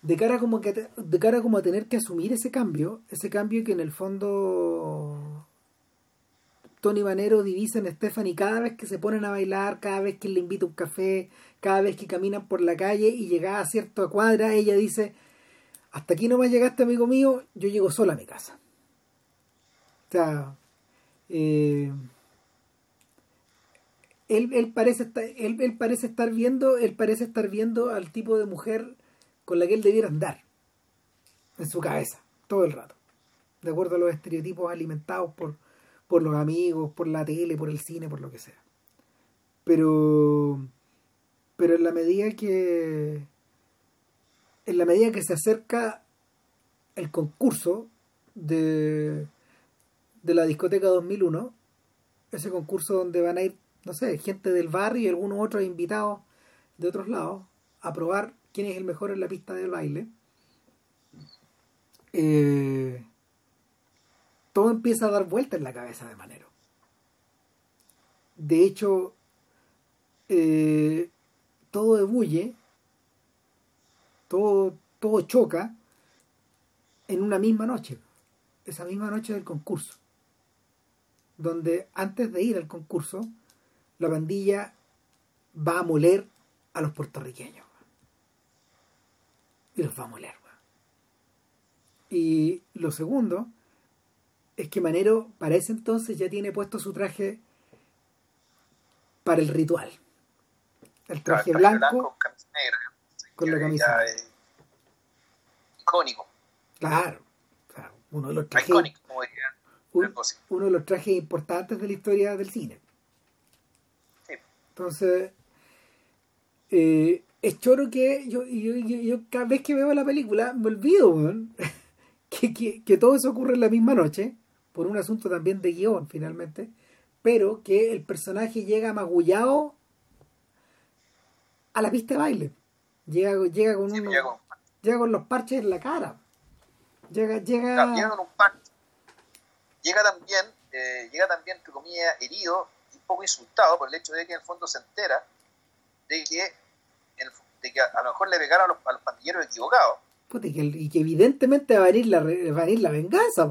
De cara como que de cara como a tener que asumir ese cambio, ese cambio que en el fondo Tony Manero divisa en Stephanie cada vez que se ponen a bailar, cada vez que le invita un café, cada vez que caminan por la calle y llega a cierta cuadra, ella dice, hasta aquí no me llegaste amigo mío, yo llego sola a mi casa. O sea, eh, él, parece estar, él, parece estar viendo, él parece estar viendo al tipo de mujer con la que él debiera andar en su cabeza, todo el rato, de acuerdo a los estereotipos alimentados por, por los amigos, por la tele, por el cine, por lo que sea. Pero, pero en la medida que, en la medida que se acerca el concurso de, de la discoteca 2001, ese concurso donde van a ir no sé, gente del barrio y algunos otros invitados de otros lados a probar quién es el mejor en la pista del baile. Eh, todo empieza a dar vuelta en la cabeza de Manero. De hecho, eh, todo ebulle, todo, todo choca en una misma noche, esa misma noche del concurso, donde antes de ir al concurso, la pandilla va a moler a los puertorriqueños. Y los va a moler. Y lo segundo es que Manero para ese entonces ya tiene puesto su traje para el ritual. El traje, blanco, con la camisa icónico. Claro, uno de los trajes uno de los trajes importantes de la historia del cine. Entonces, eh, es choro que yo, yo, cada vez que veo la película me olvido que, que, todo eso ocurre en la misma noche, por un asunto también de guion finalmente, pero que el personaje llega magullado a la pista de baile. Llega, llega con llega, con los parches en la cara. Llega, llega... llega con un parche. Llega también, eh, llega también, entre comillas, herido poco insultado por el hecho de que en el fondo se entera de que, de que a lo mejor le pegaron a los, a los pandilleros equivocados. y, que, evidentemente va a venir la, va a venir la venganza,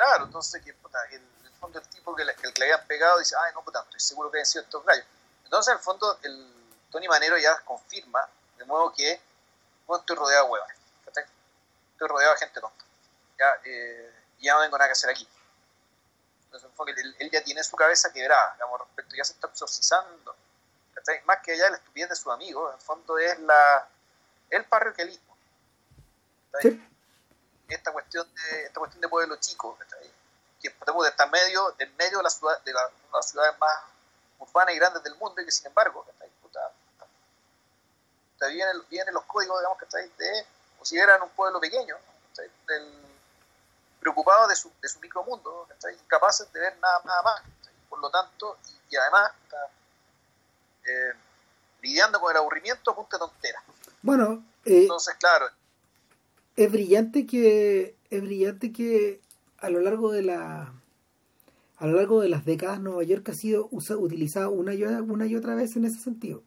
Claro, entonces que, en el fondo el tipo que le, habían pegado dice, ay no, puta, estoy seguro que han sido estos gallos. Entonces en el fondo el Tony Manero ya confirma de modo que bueno, estoy rodeado de huevas, estoy rodeado de gente tonta. Ya, eh, ya no tengo nada que hacer aquí. Entonces, él, ya tiene su cabeza quebrada, digamos, respecto, ya se está exorcizando. Más que allá de la estupidez de su amigo, en el fondo es la el parroquialismo. Esta cuestión de esta cuestión de pueblo chico, que está en medio, en medio de, la ciudad, de la, las ciudades más urbanas y grandes del mundo y que sin embargo puta, vienen, vienen, los códigos digamos que de o si eran un pueblo pequeño del, preocupados de su, de su micromundo, incapaces de ver nada, nada más. Por lo tanto, y, además eh, lidiando con el aburrimiento a punta de tonteras. Bueno, eh, entonces, claro. Es brillante que es brillante que a lo largo de la a lo largo de las décadas Nueva York ha sido utilizado una y, una y otra vez en ese sentido,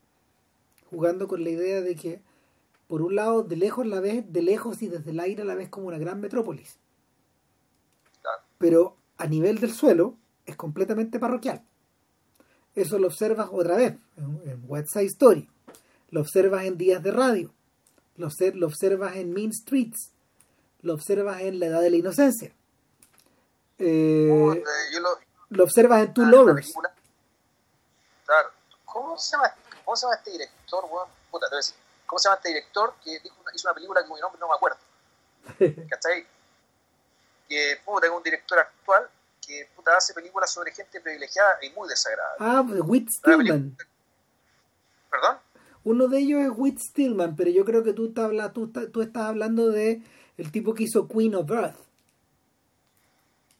jugando con la idea de que por un lado de lejos la ves, de lejos y desde el aire la ves como una gran metrópolis. Pero a nivel del suelo es completamente parroquial. Eso lo observas otra vez en, West Side Story, lo observas en Días de Radio, lo, lo observas en Mean Streets, lo observas en La Edad de la Inocencia. Eh, lo, observas en Two ah, Lovers. Claro. ¿Cómo se, llama, ¿Cómo se llama este director, Puta, te voy a decir. ¿Cómo se llama este director que hizo una película que mi nombre no me acuerdo? ¿Cachai? que puta, es un director actual que puta, hace películas sobre gente privilegiada y muy desagradable. Ah, Whit Stillman. ¿Perdón? Uno de ellos es Whit Stillman, pero yo creo que tú, estás, tú, tú estás hablando de el tipo que hizo Queen of Earth.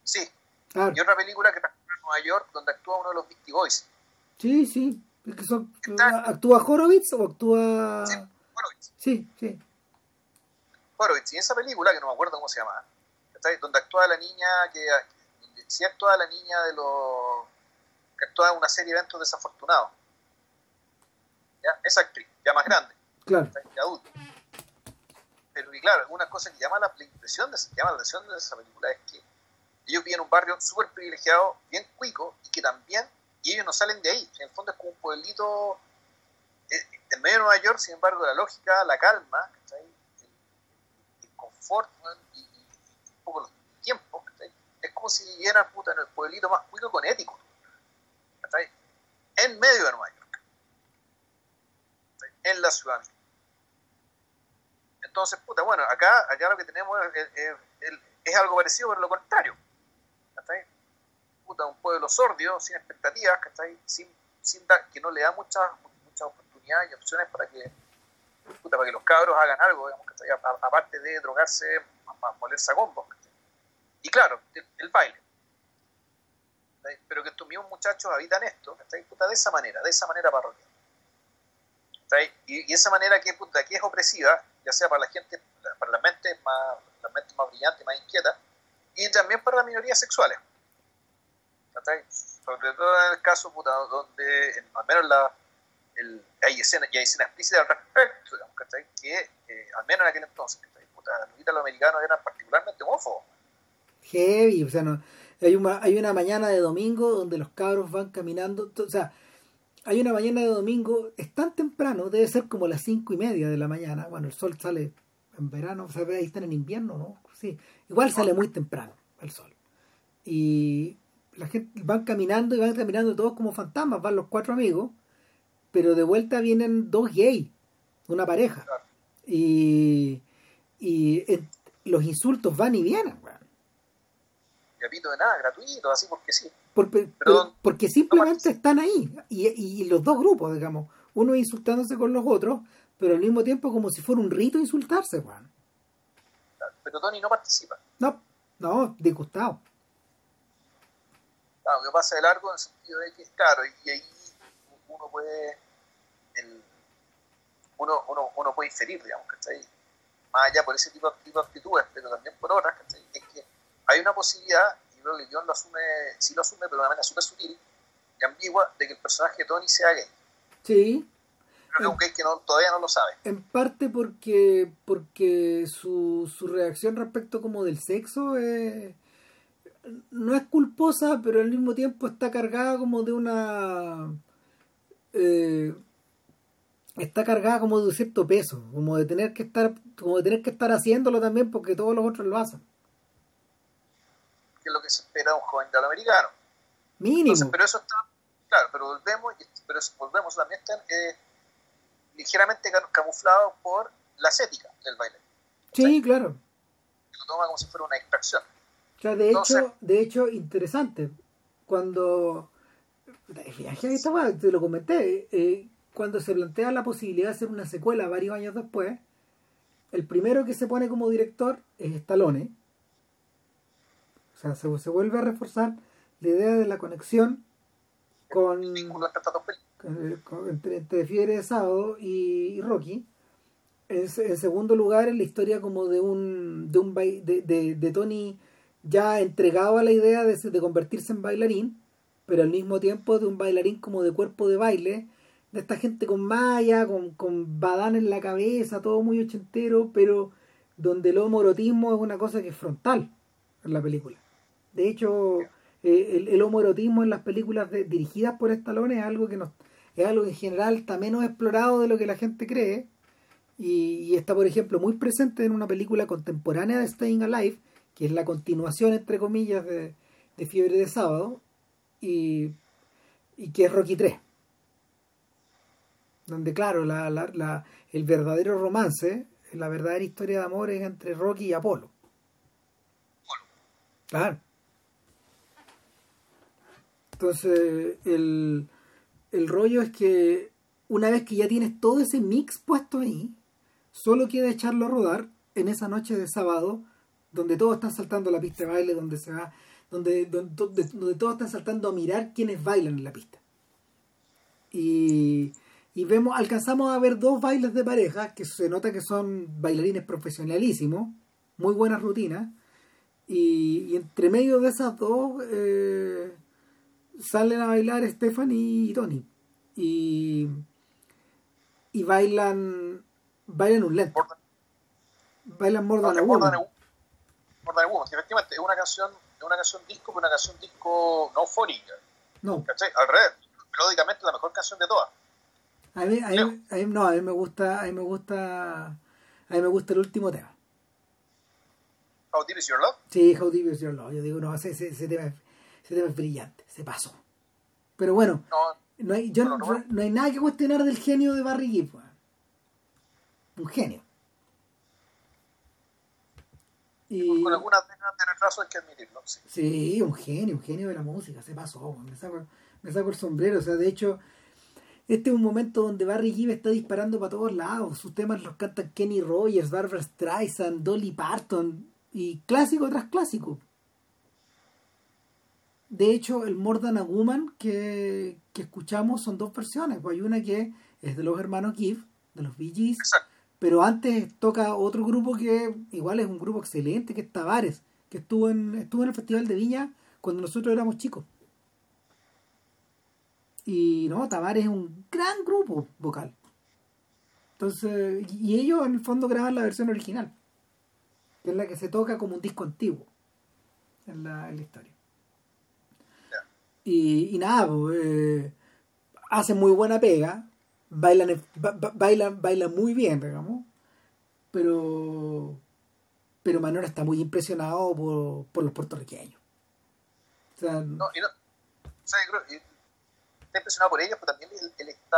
Sí. Y otra película que transcurre en Nueva York donde actúa uno de los Beastie Boys. Sí, sí. ¿Actúa Horowitz o actúa...? Sí, Horowitz. Sí, sí. Horowitz. Y esa película, que no me acuerdo cómo se llama, donde actúa la niña, que si actúa la niña de los que actúa en una serie de eventos desafortunados. ¿Ya? Esa actriz, ya más grande, claro. ya adulta. Pero y claro, una cosa que llama la, impresión de, llama la atención de esa película es que ellos viven en un barrio súper privilegiado, bien cuico, y que también, y ellos no salen de ahí. En el fondo es como un pueblito eh, en medio de Nueva York, sin embargo, la lógica, la calma, el, el, confort y, y, un poco los tiempos, es como si vivieran puta, en el pueblito más cuico con ético, en medio de Nueva York, en la ciudad. Entonces, puta, bueno, acá, acá lo que tenemos es, es, algo parecido, pero lo contrario. Puta, un pueblo sordio, sin expectativas, Sin, sin dar, que no le da muchas muchas oportunidades y opciones para que, puta, para que los cabros hagan algo, digamos, aparte de drogarse, molerse a combos. Y claro, el, baile. Pero que estos mismos muchachos habitan esto, puta, de esa manera, de esa manera parroquial. Y, esa manera que, puta, que es opresiva, ya sea para la gente, para las mentes más, las mentes más brillantes, más inquietas, y también para las minorías sexuales. Sobre todo en el caso puta, donde, al menos la, el, hay escenas hay escena explícitas al respecto, que eh, al menos en aquel entonces, puta, los americanos eran particularmente homófobos. Heavy, o sea, no, hay, una, hay una mañana de domingo donde los cabros van caminando, o sea, hay una mañana de domingo, es tan temprano, debe ser como las cinco y media de la mañana, bueno, el sol sale en verano, o sea, ahí están en invierno, ¿no? Sí, igual sale muy temprano el sol. Y la gente van caminando y van caminando todos como fantasmas, van los cuatro amigos, pero de vuelta vienen dos gays, una pareja. Y, y los insultos van y vienen, repito de nada, gratuito, así porque sí. Porque simplemente están ahí. Y, y, los dos grupos, digamos, uno insultándose con los otros, pero al mismo tiempo como si fuera un rito insultarse, Juan. Pero Tony no participa. No, no, disgustado. Claro, que pasa de largo en el sentido de que, claro, y ahí uno puede, el, uno, uno, uno puede inferir, digamos, ¿cachai? Más allá por ese tipo, tipo de actitudes, pero también por otras, ¿cachai? Es que hay una posibilidad, creo que lo asume, sí lo asume, pero de una manera súper sutil y ambigua, de que el personaje de Tony sea gay. Sí. Que es que no, todavía no lo sabe. En parte porque, porque su, su reacción respecto como del sexo es, no es culposa, pero al mismo tiempo está cargada como de una... Eh, está cargada como de un cierto peso, como de tener que estar, como de tener que estar haciéndolo también porque todos los otros lo hacen que es lo que se espera de un joven americano. Mínimo. pero eso está, claro, pero volvemos, pero volvemos también están eh, ligeramente camuflado por la estética del baile. Sí, claro. Lo toma como si fuera una extracción. O sea, de hecho, de hecho, interesante. Cuando te lo comenté, eh, cuando se plantea la posibilidad de hacer una secuela varios años después, el primero que se pone como director es Stallone, sea, se, vuelve a reforzar la idea de la conexión con, entre, entre, Fiebre de Sábado y, Rocky. En, en, segundo lugar, en la historia como de un, de, un de, de, Tony ya entregado a la idea de, de convertirse en bailarín, pero al mismo tiempo de un bailarín como de cuerpo de baile, de esta gente con malla, con, con badán en la cabeza, todo muy ochentero, pero donde el homorotismo es una cosa que es frontal en la película. De hecho, eh, el, el, homoerotismo en las películas dirigidas por Stallone es algo que nos, es algo que en general está menos explorado de lo que la gente cree. Y, está, por ejemplo, muy presente en una película contemporánea de Staying Alive, que es la continuación, entre comillas, de, Fiebre de Sábado, y, y que es Rocky 3. Donde, claro, la, la, la, el verdadero romance, la verdadera historia de amor es entre Rocky y Apolo. Claro. Entonces, el, el rollo es que una vez que ya tienes todo ese mix puesto ahí, solo queda echarlo a rodar en esa noche de sábado, donde todos están saltando la pista de baile, donde se va, donde, donde, donde todos están saltando a mirar quienes bailan en la pista. Y, y vemos, alcanzamos a ver dos bailes de pareja que se nota que son bailarines profesionalísimos, muy buenas rutinas, y, y entre medio de esas dos eh, salen a bailar Stephanie y Tony. Y, y bailan bailan un lento. Bailan More Than a Woman. More Than a Woman, efectivamente es una canción, es una canción disco, pero una canción disco no fónica. No. ¿Cachai? Al revés, melódicamente la mejor canción de todas. A mí, a mí, a mí, no, a mí me gusta, a mí me gusta, a mí me gusta el último tema. How Deep Is Your Love? Sí, How Deep Is Your Love. Yo digo, no, ese, ese, ese, tema, ese tema es brillante, se pasó. Pero bueno, No, no hay, yo, no, no, no. no hay nada que cuestionar del genio de Barry Gibb. Un genio. Y, con algunas de retraso hay que admitirlo. Sí. Sí, un genio, un genio de la música, se pasó, me saco, me saco el sombrero, o sea, de hecho, este es un momento donde Barry Gibb está disparando para todos lados, sus temas los cantan Kenny Rogers, Barbara Streisand, Dolly Parton, y clásico tras clásico. De hecho, el More Than a Woman que, que escuchamos son dos versiones, pues hay una que es de los hermanos Gibb, de los Bee Gees, pero antes toca otro grupo que igual es un grupo excelente, que es Tavares, que estuvo en, estuvo en el Festival de Viña cuando nosotros éramos chicos. Y no, Tavares es un gran grupo vocal. Entonces, y ellos en el fondo graban la versión original, que es la que se toca como un disco antiguo en la, en la historia. Y, y nada, pues, eh, hacen muy buena pega, bailan, ba- ba- bailan, bailan muy bien, digamos, pero pero Manora está muy impresionado por, por los puertorriqueños. O sea, No, y no, o sea, yo creo está impresionado por ellos, pero también él, él está,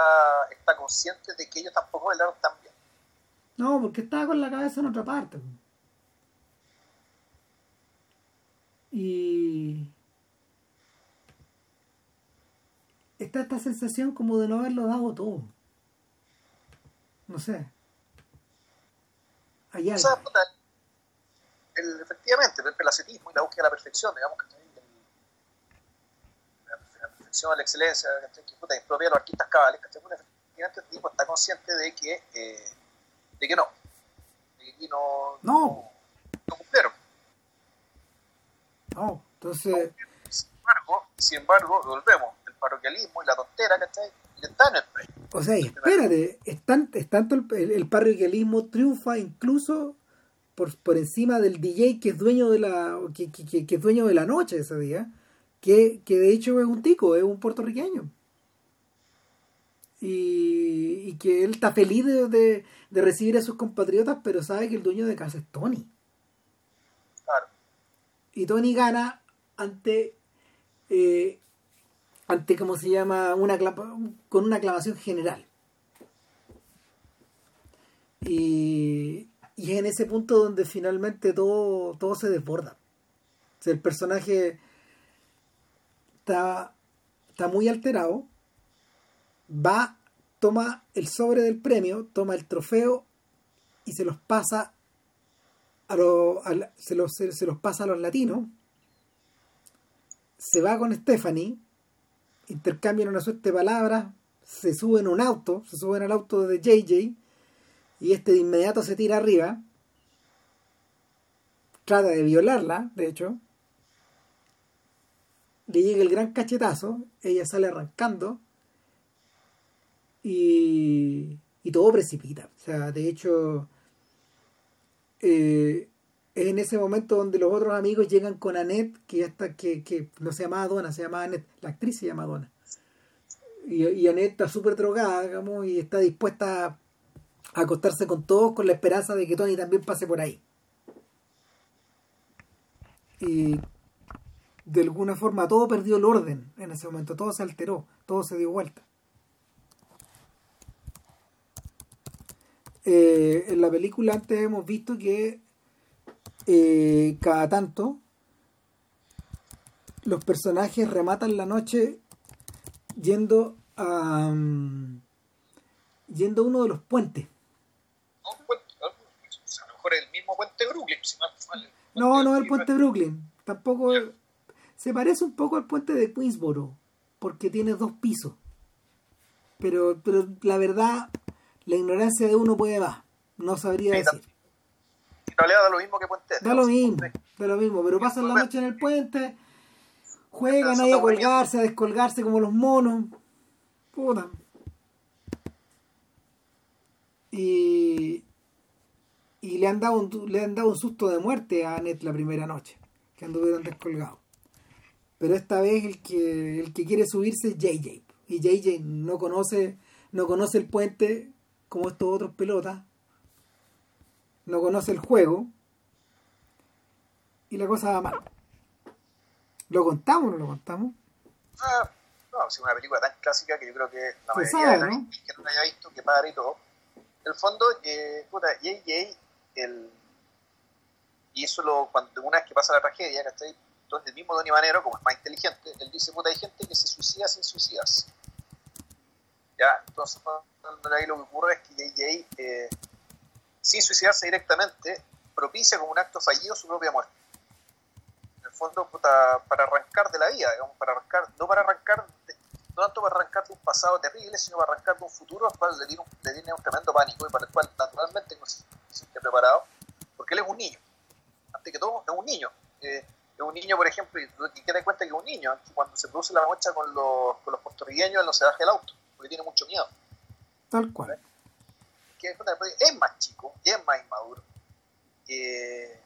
está consciente de que ellos tampoco bailaron tan bien. no, porque estaba con la cabeza en otra parte. Y está esta sensación como de no haberlo dado todo. No sé. Hay O algo. sea, puta, el, efectivamente, el pelacetismo y la búsqueda de la perfección, digamos que el- la, perfección, la excelencia, que puta, propia de los artistas cabales. Puta, efectivamente el tipo está consciente de que, eh, de que no, de que aquí no, No. no cumplieron. No, entonces, Sin embargo, sin embargo, volvemos, parroquialismo y la tontera, ¿cachai? Le dan el premio. o sea, y espérate, es, tan- es tanto el, el, el parroquialismo triunfa incluso por, por encima del DJ que es dueño de la que, que- que- que es dueño de la noche ese día, que, que de hecho es un tico, es un puertorriqueño. Y, y que él está feliz de, de- de recibir a sus compatriotas, pero sabe que el dueño de casa es Tony. Claro. y Tony gana ante eh, ante cómo se llama una con una aclamación general. Y, y es en ese punto donde finalmente todo todo se desborda. El personaje está está muy alterado va toma el sobre del premio toma el trofeo y se los pasa a la- se, los, se los pasa a los latinos, se va con Stephanie, intercambian una suerte de palabras, se suben a un auto, se suben al auto de JJ y este de inmediato se tira arriba, trata de violarla, de hecho, le llega el gran cachetazo, ella sale arrancando y, y todo precipita. O sea, de hecho, eh, es en ese momento donde los otros amigos llegan con Annette, que ya está, que, que no se llamaba Donna, se llamaba Annette, la actriz se llama Donna. Y, y Annette está súper drogada, digamos, y está dispuesta a acostarse con todos con la esperanza de que Tony también pase por ahí. Y de alguna forma todo perdió el orden en ese momento, todo se alteró, todo se dio vuelta. Eh, en la película antes hemos visto que eh, cada tanto los personajes rematan la noche yendo a mm, yendo a uno de los puentes. No, un puente, a lo mejor el mismo puente Brooklyn. Si mal- mal- No, no el puente Brooklyn. Tampoco se parece un poco al puente de Queensboro porque tiene dos pisos. Pero, pero la verdad, la ignorancia de uno puede más. No sabría Sí, decir. En realidad da lo mismo que puente. Da lo mismo, da lo mismo, pero pasan la noche en el puente, Juegan ahí a colgarse, a descolgarse como los monos. Puta. Y, y le han dado un, le han dado un susto de muerte a Annette la primera noche, que anduvieron descolgados. Pero esta vez el que, el que quiere subirse es JJ. Y JJ no conoce, no conoce el puente como estos otros pelotas. No conoce el juego. Y la cosa va mal. ¿Lo contamos o no lo contamos? Ah, no, es una película tan clásica que yo creo que la mayoría de la ¿no? que no la haya visto, que padre y todo. En el fondo, eh, puta, JJ, el, y eso lo, cuando una vez que pasa la tragedia, ¿cachai? Entonces el mismo Donny Manero, como es más inteligente, él dice, puta, hay gente que se suicida sin suicidarse. ¿Ya? Entonces, ahí lo que ocurre es que JJ, eh, sin suicidarse directamente, propicia como un acto fallido su propia muerte. En el fondo, puta, para arrancar de la vida, digamos, para arrancar, no para arrancar, no tanto para arrancar de un pasado terrible, sino para arrancar de un futuro al cual le tiene un, le tiene un tremendo pánico y para el cual naturalmente no se siente preparado, porque él es un niño. Antes que todo, es un niño. Eh, es un niño, por ejemplo, y que te cuenta que es un niño, cuando se produce la mocha con los, con los puertorriqueños, él no se baja el auto, porque tiene mucho miedo. Tal cual. Que es más chico, es más inmaduro. Eh,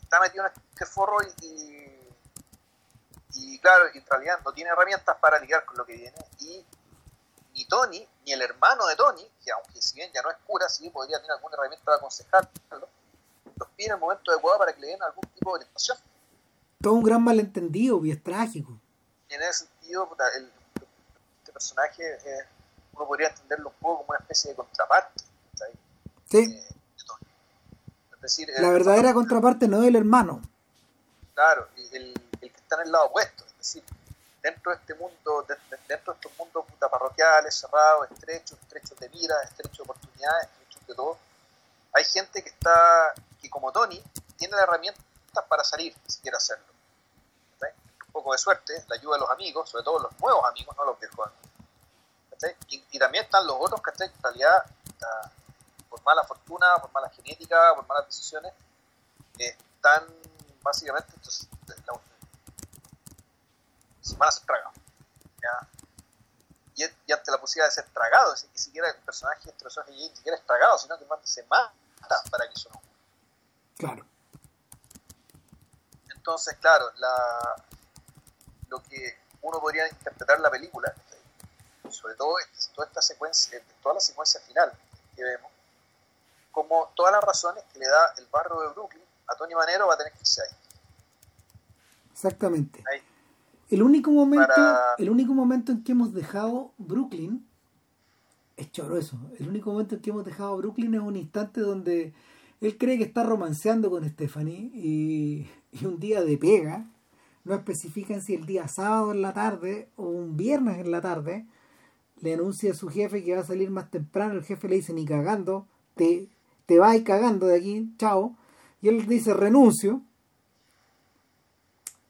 está metido en este forro y, y, claro, en realidad no tiene herramientas para lidiar con lo que viene. Y ni Tony, ni el hermano de Tony, que aunque si bien ya no es cura, sí podría tener alguna herramienta para aconsejarlo, los pide en el momento adecuado para que le den algún tipo de orientación todo un gran malentendido y es trágico. en ese sentido, el, este personaje eh, uno podría entenderlo un poco como una especie de contraparte. Sí. Es decir, la verdadera contraparte no es el hermano. Claro, el, el, que está en el lado opuesto. Es decir, dentro de este mundo, dentro de estos mundos puta, parroquiales, cerrados, estrechos, estrechos de mira, estrechos de oportunidades, estrechos de todo, hay gente que está, que como Tony, tiene la herramienta para salir, si quiere hacerlo poco de suerte, la ayuda de los amigos, sobre todo los nuevos amigos, no los viejos y, y, también están los otros que en realidad, por mala fortuna, por mala genética, por malas decisiones, están básicamente entonces, la, se van a ser tragados. Y, y, ante la posibilidad de ser tragado, es decir, ni siquiera el personaje, este personaje ni siquiera es tragado, sino que se mata para que eso no Claro. Entonces, claro, la, lo que uno podría interpretar la película, sobre todo toda esta secuencia, toda la secuencia final que vemos, como todas las razones que le da el barrio de Brooklyn a Tony Manero va a tener que irse ahí. Exactamente. El único momento, el único momento en que hemos dejado Brooklyn es choro eso. El único momento en que hemos dejado Brooklyn es un instante donde él cree que está romanceando con Stephanie y, y un día de pega no especifican si el día sábado en la tarde o un viernes en la tarde le anuncia a su jefe que va a salir más temprano, el jefe le dice ni cagando, te, te vas cagando de aquí, chao, y él dice renuncio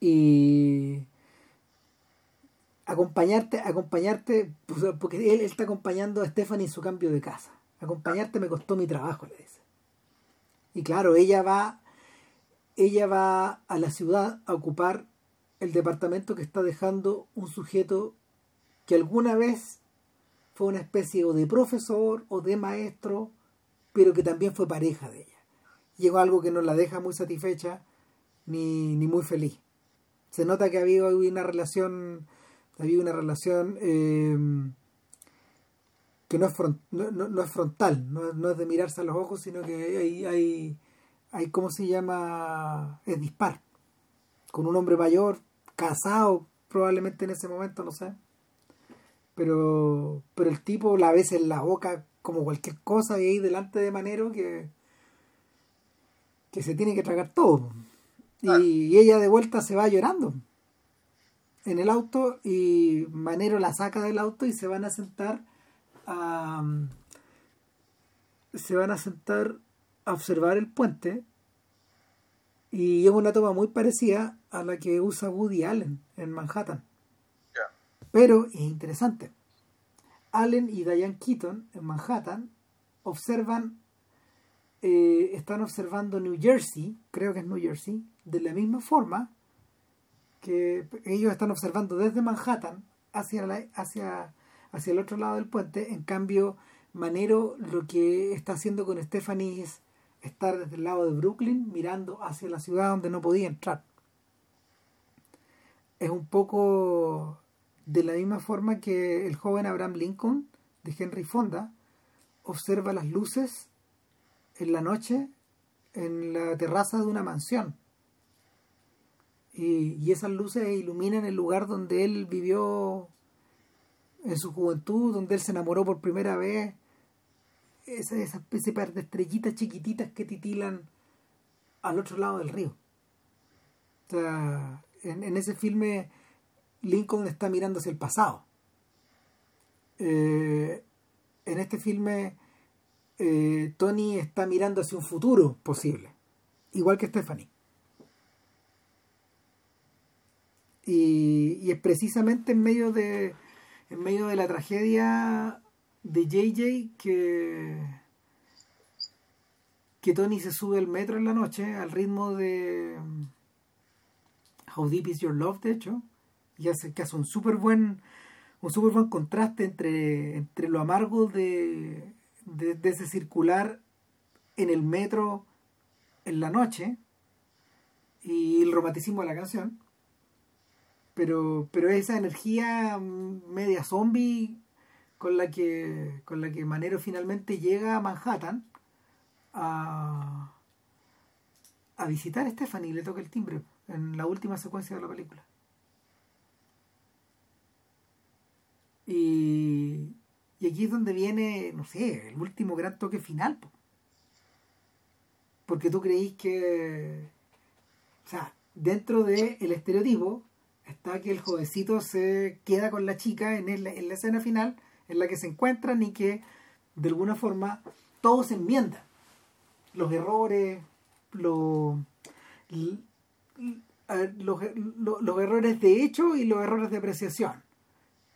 y acompañarte, acompañarte, pues, porque él, está acompañando a Stephanie en su cambio de casa. Acompañarte me costó mi trabajo, le dice. Y claro, ella va, ella va a la ciudad a ocupar el departamento que está dejando un sujeto que alguna vez fue una especie o de profesor o de maestro, pero que también fue pareja de ella. Llegó algo que no la deja muy satisfecha ni, ni muy feliz. Se nota que ha habido una relación, ha habido una relación eh, que no es, no, es frontal, no, es de mirarse a los ojos, sino que hay, hay, hay, ¿cómo se llama? Es dispar. Con un hombre mayor casado probablemente en ese momento, no sé. Pero, pero el tipo la ves en la boca como cualquier cosa y ahí delante de Manero que, que se tiene que tragar todo. Y, ella de vuelta se va llorando en el auto y Manero la saca del auto y se van a sentar a se van a sentar a observar el puente y es una toma muy parecida a la que usa Woody Allen en Manhattan. Pero es interesante. Allen y Diane Keaton en Manhattan observan, eh, están observando New Jersey, creo que es New Jersey, de la misma forma que ellos están observando desde Manhattan hacia, la, hacia, hacia el otro lado del puente. En cambio, Manero lo que está haciendo con Stephanie es estar desde el lado de Brooklyn mirando hacia la ciudad donde no podía entrar. Es un poco de la misma forma que el joven Abraham Lincoln de Henry Fonda observa las luces en la noche en la terraza de una mansión. Y, y, esas luces iluminan el lugar donde él vivió en su juventud, donde él se enamoró por primera vez. Esa, esa especie de estrellitas chiquititas que titilan al otro lado del río. O sea, en, en ese filme Lincoln está mirando hacia el pasado. Eh, en este filme eh, Tony está mirando hacia un futuro posible, igual que Stephanie. Y, es precisamente en medio de en medio de la tragedia de JJ que que Tony se sube al metro en la noche al ritmo de How Deep Is Your Love de hecho y hace que hace un súper buen un súper buen contraste entre, entre lo amargo de, de, ese circular en el metro en la noche y el romanticismo de la canción. Pero pero esa energía media zombie con la que con la que Manero finalmente llega a Manhattan a a visitar a Stephanie y le toca el timbre en la última secuencia de la película Y, y aquí es donde viene, no sé, el último gran toque final. Po. Porque tú creís que, o sea, dentro del el estereotipo está que el jovencito se queda con la chica en, el, en la escena final en la que se encuentran y que de alguna forma todos se enmiendan. Los errores, los, los errores de hecho y los errores de apreciación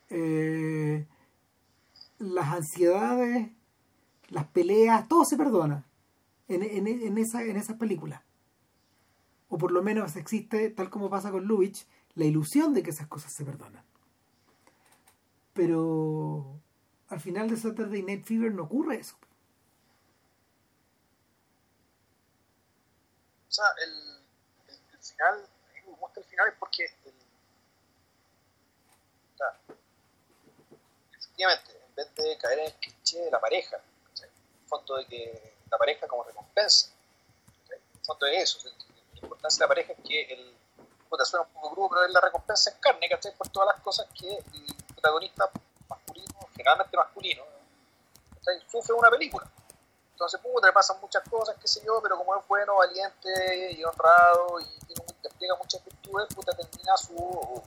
eh, las ansiedades, las peleas, todo se perdona en, en, en, esa, en esas películas. O por lo menos existe, tal como pasa con Lubitsch, la ilusión de que esas cosas se perdonan. Pero al final de Saturday Night Fever no ocurre eso. O sea, el, final, el final es porque el, o sea, en vez de caer en el cliché de la pareja, ¿cachai? el fondo de que la pareja como recompensa, ¿cachai? el fondo de eso, la importancia de la pareja es que el, puta, suena un poco crudo, pero es la recompensa en carne, ¿cachai? por todas las cosas que el protagonista masculino, generalmente masculino, sufre una película. Entonces, puta, le pasan muchas cosas, qué sé yo, pero como es bueno, valiente y honrado y tiene, despliega muchas virtudes, puta, termina su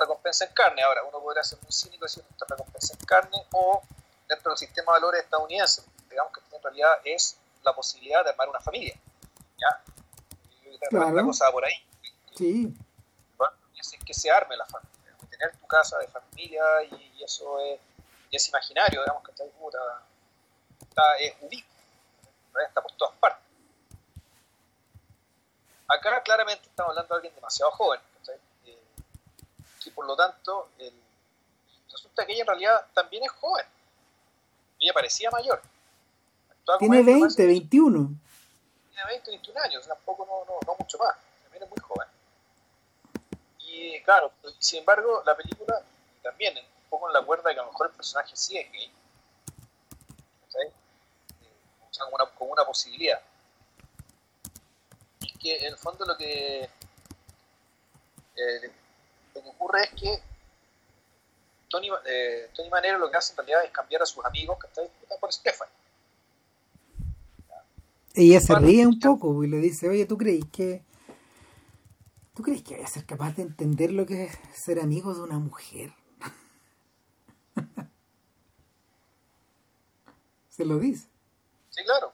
recompensa en carne. Ahora, uno podría ser muy cínico y decir esta recompensa en carne o dentro del sistema de valores estadounidense. Digamos que en realidad es la posibilidad de armar una familia. ¿ya? Y claro. la cosa por ahí. Sí. Bueno, es que se arme la familia. Tener tu casa de familia y, y eso es, y es, imaginario, digamos que está. Está, es ubicuo. Está por todas partes. Acá claramente estamos hablando de alguien demasiado joven por lo tanto el, resulta que ella en realidad también es joven. Ella parecía mayor. Tiene 20, 21. Tiene 20, 21 años, tampoco no, no, no mucho más. También es muy joven. Y claro, sin embargo, la película también un poco en la cuerda de que a lo mejor el personaje sí es gay. ¿sabes? O sea, como una, como una posibilidad. Y que en el fondo lo que eh, lo que ocurre es que Tony, eh, Tony Manero lo que hace en realidad es cambiar a sus amigos que están por Stephanie. Ella se ríe un poco y le dice, oye, ¿tú crees que ¿tú crees que voy a ser capaz de entender lo que es ser amigo de una mujer? se lo dice. Sí, claro.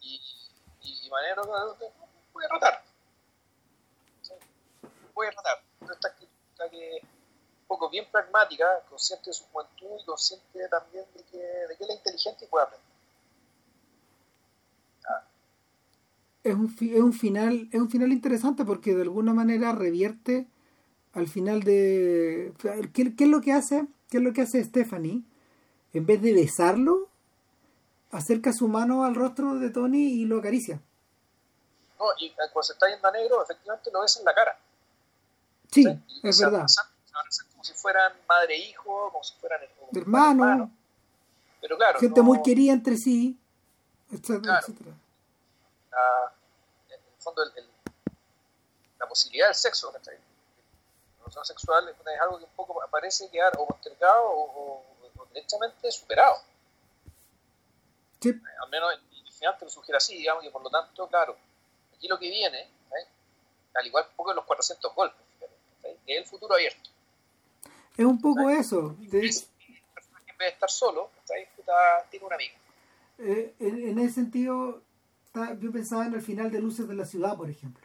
Y, y, y Manero rotar. Puede rotar. Esta actitud que un poco bien pragmática, consciente de su juventud y consciente también de que, de que él es inteligente y puede aprender. Ah. Es un, es un final es un final interesante porque de alguna manera revierte al final de ¿qué, qué es lo que hace qué es lo que hace Stephanie en vez de besarlo acerca su mano al rostro de Tony y lo acaricia no y cuando se está yendo a negro efectivamente lo ves en la cara sí ¿sí? Es se verdad abrazan, se abrazan como si fueran madre e hijo como si fueran como hermano hermano. pero claro gente no- muy querida entre sí etcétera, Claro. etcétera. la, en el fondo el- el- la posibilidad del sexo. La relación sexual es algo que un poco parece quedar o postergado o, o- superado. Sí. Eh, Al menos el, el final te lo sugiere así, digamos, y por lo tanto, claro, aquí lo que viene, ¿eh? al igual un poco en los 400 golpes. Es el futuro abierto. es un poco eso de, Es- en vez de estar solo, tiene una amiga. Eh, en, en ese sentido, está- yo pensaba en el final de Luces de la Ciudad, por ejemplo.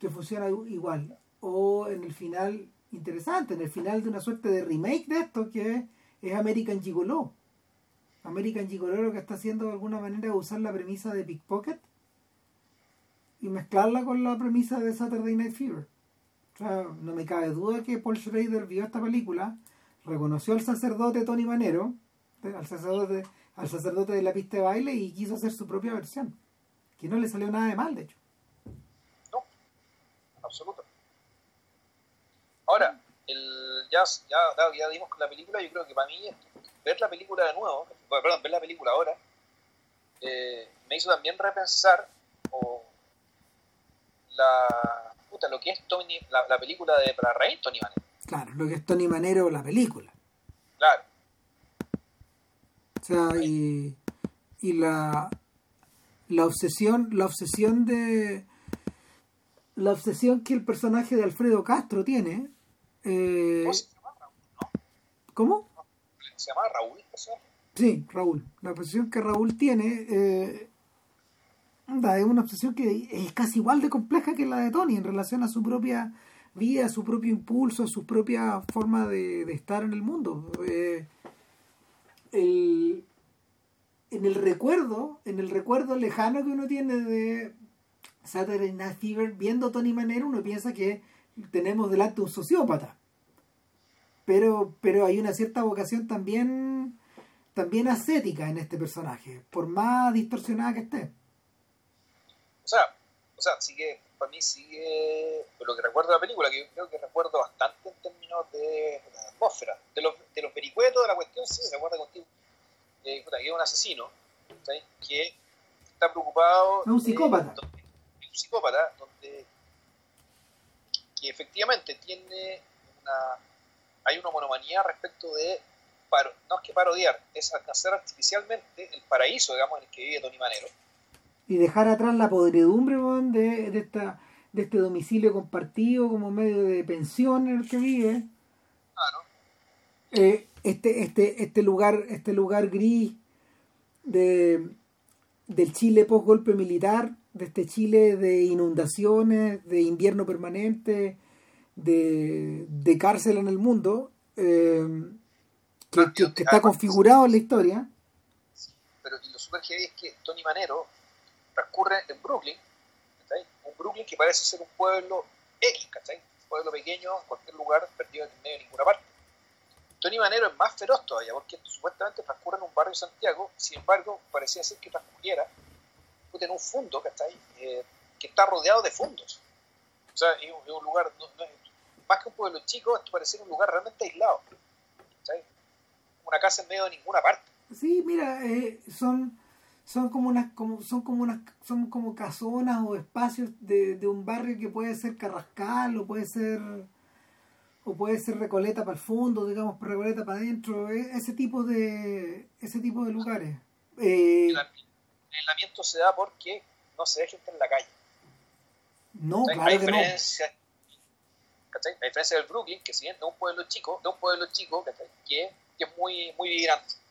Que funciona igual. O en el final, interesante, en el final de una suerte de remake de esto, que es American Gigolo. American Gigolo lo que está haciendo de alguna manera es usar la premisa de Pickpocket y mezclarla con la premisa de Saturday Night Fever. O sea, no me cabe duda que Paul Schrader vio esta película, reconoció al sacerdote Tony Manero, al sacerdote, al sacerdote de la pista de baile y quiso hacer su propia versión. Que no le salió nada de mal, de hecho. No, absoluto. Ahora, el, ya, ya, ya dimos con la película, yo creo que para mí ver la película de nuevo, perdón, ver la película ahora, eh, me hizo también repensar la, puta, lo que es Tony, la, la película de para reír Tony Manero. Claro, lo que es Tony Manero, la película. Claro, O sea, y, y la, la obsesión, la obsesión de la obsesión que el personaje de Alfredo Castro tiene. eh, ¿cómo se llama Raúl? ¿Cómo? Se llama Raúl, ¿no? sé. Sí, Raúl. La obsesión que Raúl tiene eh, es una obsesión que es casi igual de compleja que la de Tony en relación a su propia vida, a su propio impulso, a su propia forma de, estar en el mundo. Eh, el- en el recuerdo, en el recuerdo lejano que uno tiene de Saturday Night Fever, viendo Tony Manero, uno piensa que tenemos delante un sociópata. Pero, pero hay una cierta vocación también también ascética en este personaje, por más distorsionada que esté. O sea, o sea, sigue, para mí sigue, lo que recuerdo de la película, que yo creo que recuerdo bastante en términos de la atmósfera, de los, de los vericuetos de la cuestión, sí, recuerda contigo, eh, que es un asesino, que está preocupado... Un psicópata. eh, un psicópata, donde que efectivamente tiene una... Hay una monomanía respecto de, paro- no es que parodiar, es alcanzar artificialmente el paraíso, digamos, en el que vive Tony Manero. Y dejar atrás la podredumbre de, de, esta, de este domicilio compartido como medio de pensión en el que vive. Claro. Eh, este, este, este lugar, este lugar gris de, del Chile post golpe militar, de este Chile de inundaciones, de invierno permanente, de, de cárcel en el mundo, eh, que, que- que está configurado en la historia. pero y lo super heavy es que Tony Manero transcurre en Brooklyn, ¿cachai? un Brooklyn que parece ser un pueblo X, un pueblo pequeño en cualquier lugar, perdido en medio de ninguna parte. Tony Manero es más feroz todavía, porque supuestamente transcurre en un barrio de Santiago, sin embargo, parecía ser que transcurriera en un fondo, ¿cachai? Eh, que está rodeado de fondos. O sea, es un, lugar, más que un pueblo chico, esto parece un lugar realmente aislado. ¿cachai? Una casa en medio de ninguna parte. Sí, mira, eh, son son como unas como son como unas son como casonas o espacios de, de un barrio que puede ser Carrascal o puede ser o puede ser Recoleta para el fondo, digamos, Recoleta para adentro, eh, ese tipo de ese tipo de lugares. Eh, El aislamiento se da porque no se ve gente en la calle. no, claro a, que no. ¿cachai? a diferencia del Brooklyn, que si bien es un pueblo chico, de un pueblo chico que, que es muy, muy vibrante.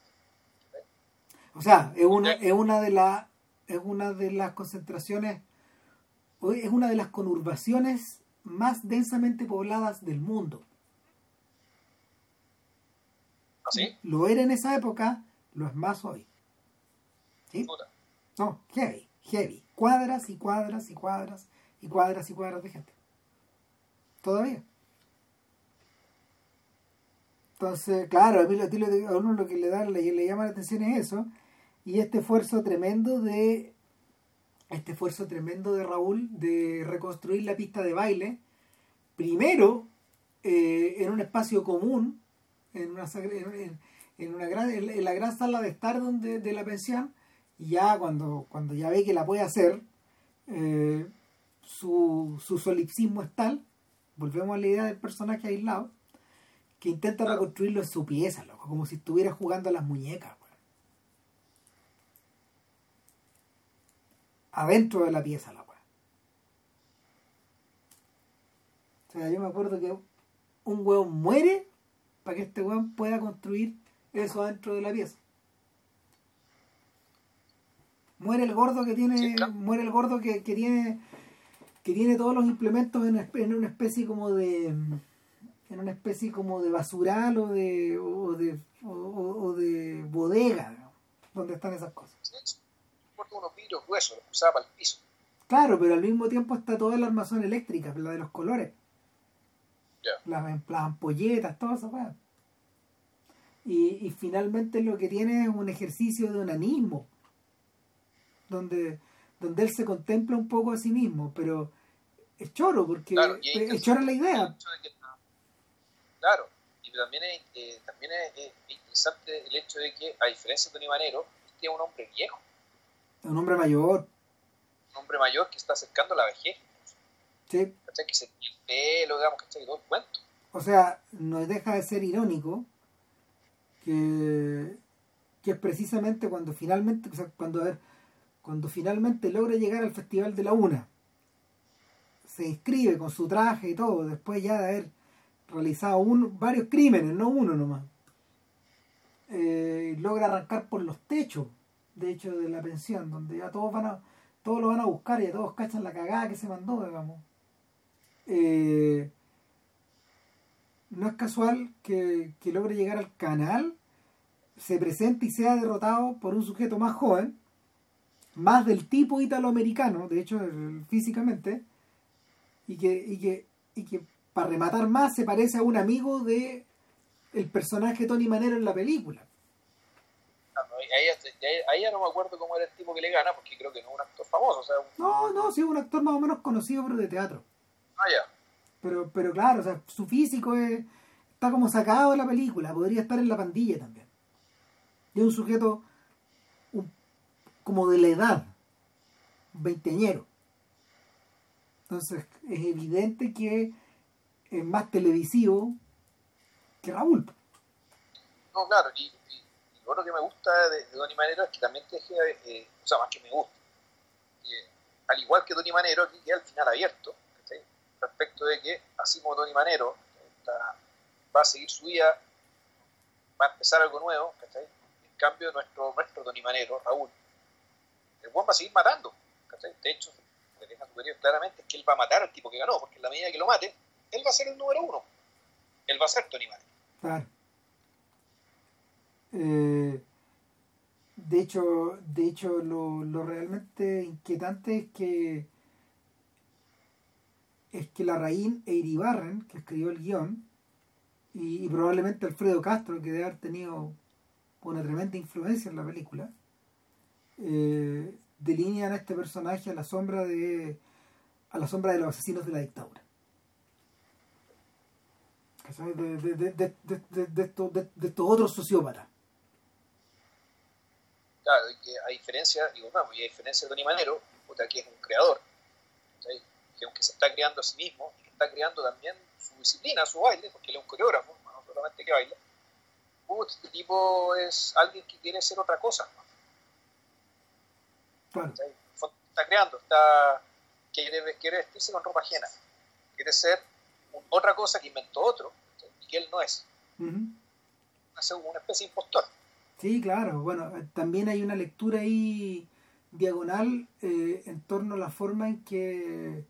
O sea, es una, es una de las es una de las concentraciones es una de las conurbaciones más densamente pobladas del mundo. ¿Así? Lo era en esa época, lo es más hoy. ¿Sí? No, heavy, heavy. Cuadras y cuadras y cuadras y cuadras y cuadras de gente. Todavía. Entonces, claro, a mí a uno lo que le da, le, le llama la atención es eso, y este esfuerzo tremendo de este esfuerzo tremendo de Raúl de reconstruir la pista de baile, primero eh, en un espacio común, en una, en, en una gran, en la gran sala de estar donde, de la pensión, y ya cuando, cuando ya ve que la puede hacer, eh, su, su solipsismo es tal, volvemos a la idea del personaje aislado, que intenta reconstruirlo en su pieza, loco, como si estuviera jugando a las muñecas. Adentro de la pieza, la weá. O sea, yo me acuerdo que un hueón muere para que este hueón pueda construir eso adentro de la pieza. Muere el gordo que tiene, muere el gordo que, que, tiene que tiene todos los implementos en, en, una especie como de en una especie como de basural o de o de, o, de bodega donde están esas cosas. Unos vidrios gruesos, usaba para el piso. Claro, pero al mismo tiempo está toda la armazón eléctrica, la de los colores. Las, las, ampolletas, todo eso. Y, y finalmente lo que tiene es un ejercicio de onanismo, donde, donde él se contempla un poco a sí mismo, pero es choro, porque es choro la idea. Claro, y también es, eh, también es, interesante el hecho de que, a diferencia de Tony Manero, este es un hombre viejo. Un hombre mayor. Un hombre mayor que está acercando la vejez. Sí. Que se el pelo, digamos, ¿cachai? Todo el cuento. O sea, no deja de ser irónico que, que es precisamente cuando finalmente, o sea, cuando, a ver, cuando finalmente logra llegar al Festival de la Una, se inscribe con su traje y todo, después ya de haber realizado uno, varios crímenes, no uno nomás, eh, logra arrancar por los techos, de hecho, de la pensión, donde ya todos van a, todos lo van a buscar y ya todos cachan la cagada que se mandó, digamos. Eh, no es casual que, que logre llegar al canal, se presente y sea derrotado por un sujeto más joven, más del tipo italoamericano, de hecho físicamente, y que, y que, y que para rematar más se parece a un amigo de el personaje Tony Manero en la película. Ahí, ya no me acuerdo cómo era el tipo que le gana, porque creo que no es un actor famoso. No, no, sí, un actor más o menos conocido, pero de teatro. Ah, ya. Pero, pero claro, o sea, su físico está como sacado de la película, podría estar en la pandilla también. Y un sujeto como de la edad, veinteñero. Entonces es evidente que es más televisivo que Raúl. No, claro, y, lo otro que me gusta de, Donny Manero es que también te deja, eh, o sea, más que me gusta, eh, al igual que Donny Manero, aquí queda al final abierto, respecto de que, así como Tony Manero va a seguir su vida, va a empezar algo nuevo, en cambio nuestro, nuestro Tony Manero, Raúl, el buen va a seguir matando. De hecho, lo que deja superior claramente es que él va a matar al tipo que ganó, porque en la medida que lo mate, él va a ser el número uno. Él va a ser Tony Manero. Eh, de hecho, de hecho lo, lo realmente inquietante es que es que la raíz Eiribarren, que escribió el guion, y, probablemente Alfredo Castro, que debe haber tenido una tremenda influencia en la película, eh, delinean a este personaje a la sombra de a la sombra de los asesinos de la dictadura. De, de, de, de, de, estos otros sociópatas. Claro, que a diferencia, digo, vamos, y a diferencia de Tony Manero, que es un creador, que aunque se está creando a sí mismo, está creando también su disciplina, su baile, porque él es un coreógrafo, no solamente que baila, este tipo es alguien que quiere ser otra cosa. Está creando, está, quiere, quiere vestirse con ropa ajena, quiere ser otra cosa que inventó otro y que él no es. Es una especie de impostor. Sí, claro. Bueno, también hay una lectura ahí diagonal eh, en torno a la forma en que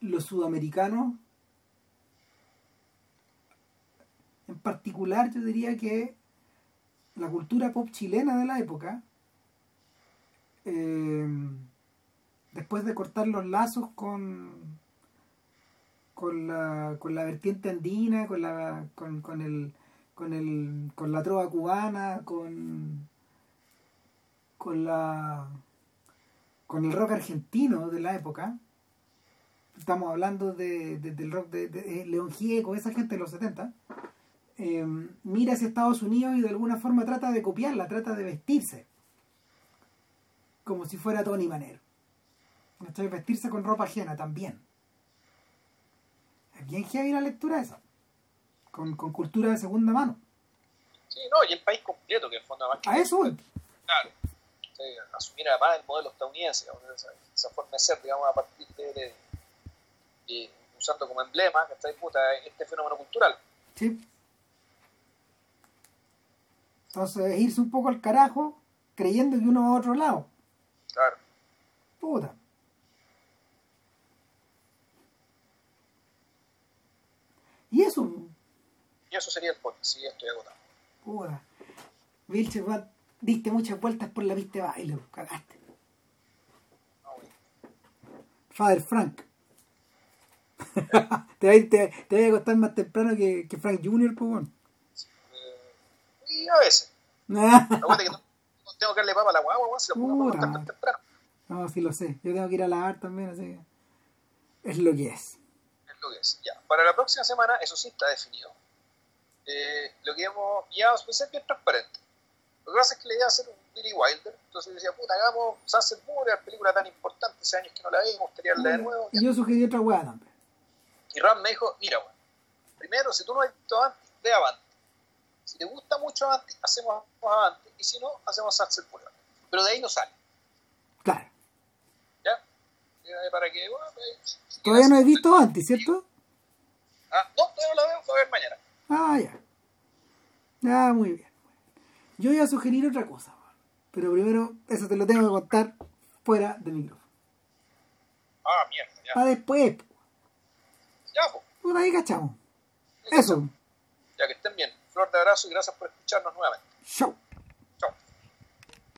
los sudamericanos, en particular yo diría que la cultura pop chilena de la época, eh, después de cortar los lazos con con la, con la vertiente andina, con la con, con el con el con la trova cubana, con con la con el rock argentino de la época. Estamos hablando de, de- del rock de, de- eh, León Gieco, esa gente de los 70. eh, mira hacia Estados Unidos y de alguna forma trata de copiarla, trata de vestirse. Como si fuera Tony Manero. Vestirse con ropa ajena también. Es bien heavy la lectura esa. Con, con cultura de segunda mano. Sí, no, y el país completo, que en fondo más que A eso voy. claro, sí, asumir además el modelo estadounidense, esa, esa forma de ser, digamos, a partir de, de- de- usando como emblema, que está disputa este fenómeno cultural. Sí. Entonces, es irse un poco al carajo creyendo que uno va a otro lado. Claro. Puta. Y eso, Y eso sería el podcast, sí, estoy agotado. puta. Vilche, diste muchas vueltas por la pista de baile, cagaste. No, güey. Father Frank. te, ir- te, te a acostar más temprano que, que Frank Jr., pues, weón. Eh, y a veces. Acuérdate que no- tengo que darle papa a la guagua, si la pongo Puta tan temprano. no, sí lo sé. Yo tengo que ir a lavar también, así que... Es lo que es. Es lo que es. Ya. Para la próxima semana, eso sí está definido. Eh, lo que hemos ya pues, es bien transparente. Lo que pasa es que la idea es hacer un Billy Wilder. Entonces yo decía, puta, hagamos Sunset Boulevard, película tan importante, hace años que no la veo, me gustaría verla de nuevo. Y yo sugerí otra weá también. Y Ram me dijo, mira, primero, si tú no has visto Avanti, ve Avanti. Si te gusta mucho Avanti, hacemos Avanti. Y si no, hacemos Sunset Boulevard. Pero de ahí no sale, Claro. ¿ya? Eh, Para que, bueno, si Todavía no he visto antes, ¿cierto? Ah, no, todavía no la veo, voy a ver mañana. Ah, ya. Ya, muy bien. Yo iba a sugerir otra cosa, pero primero eso te lo tengo que contar fuera del micrófono. Ah, mierda, ya. Para después, po. Ya, pues. Puta, ahí cachamos. Eso. Ya que estén bien. Flor de abrazo y gracias por escucharnos nuevamente. Chau.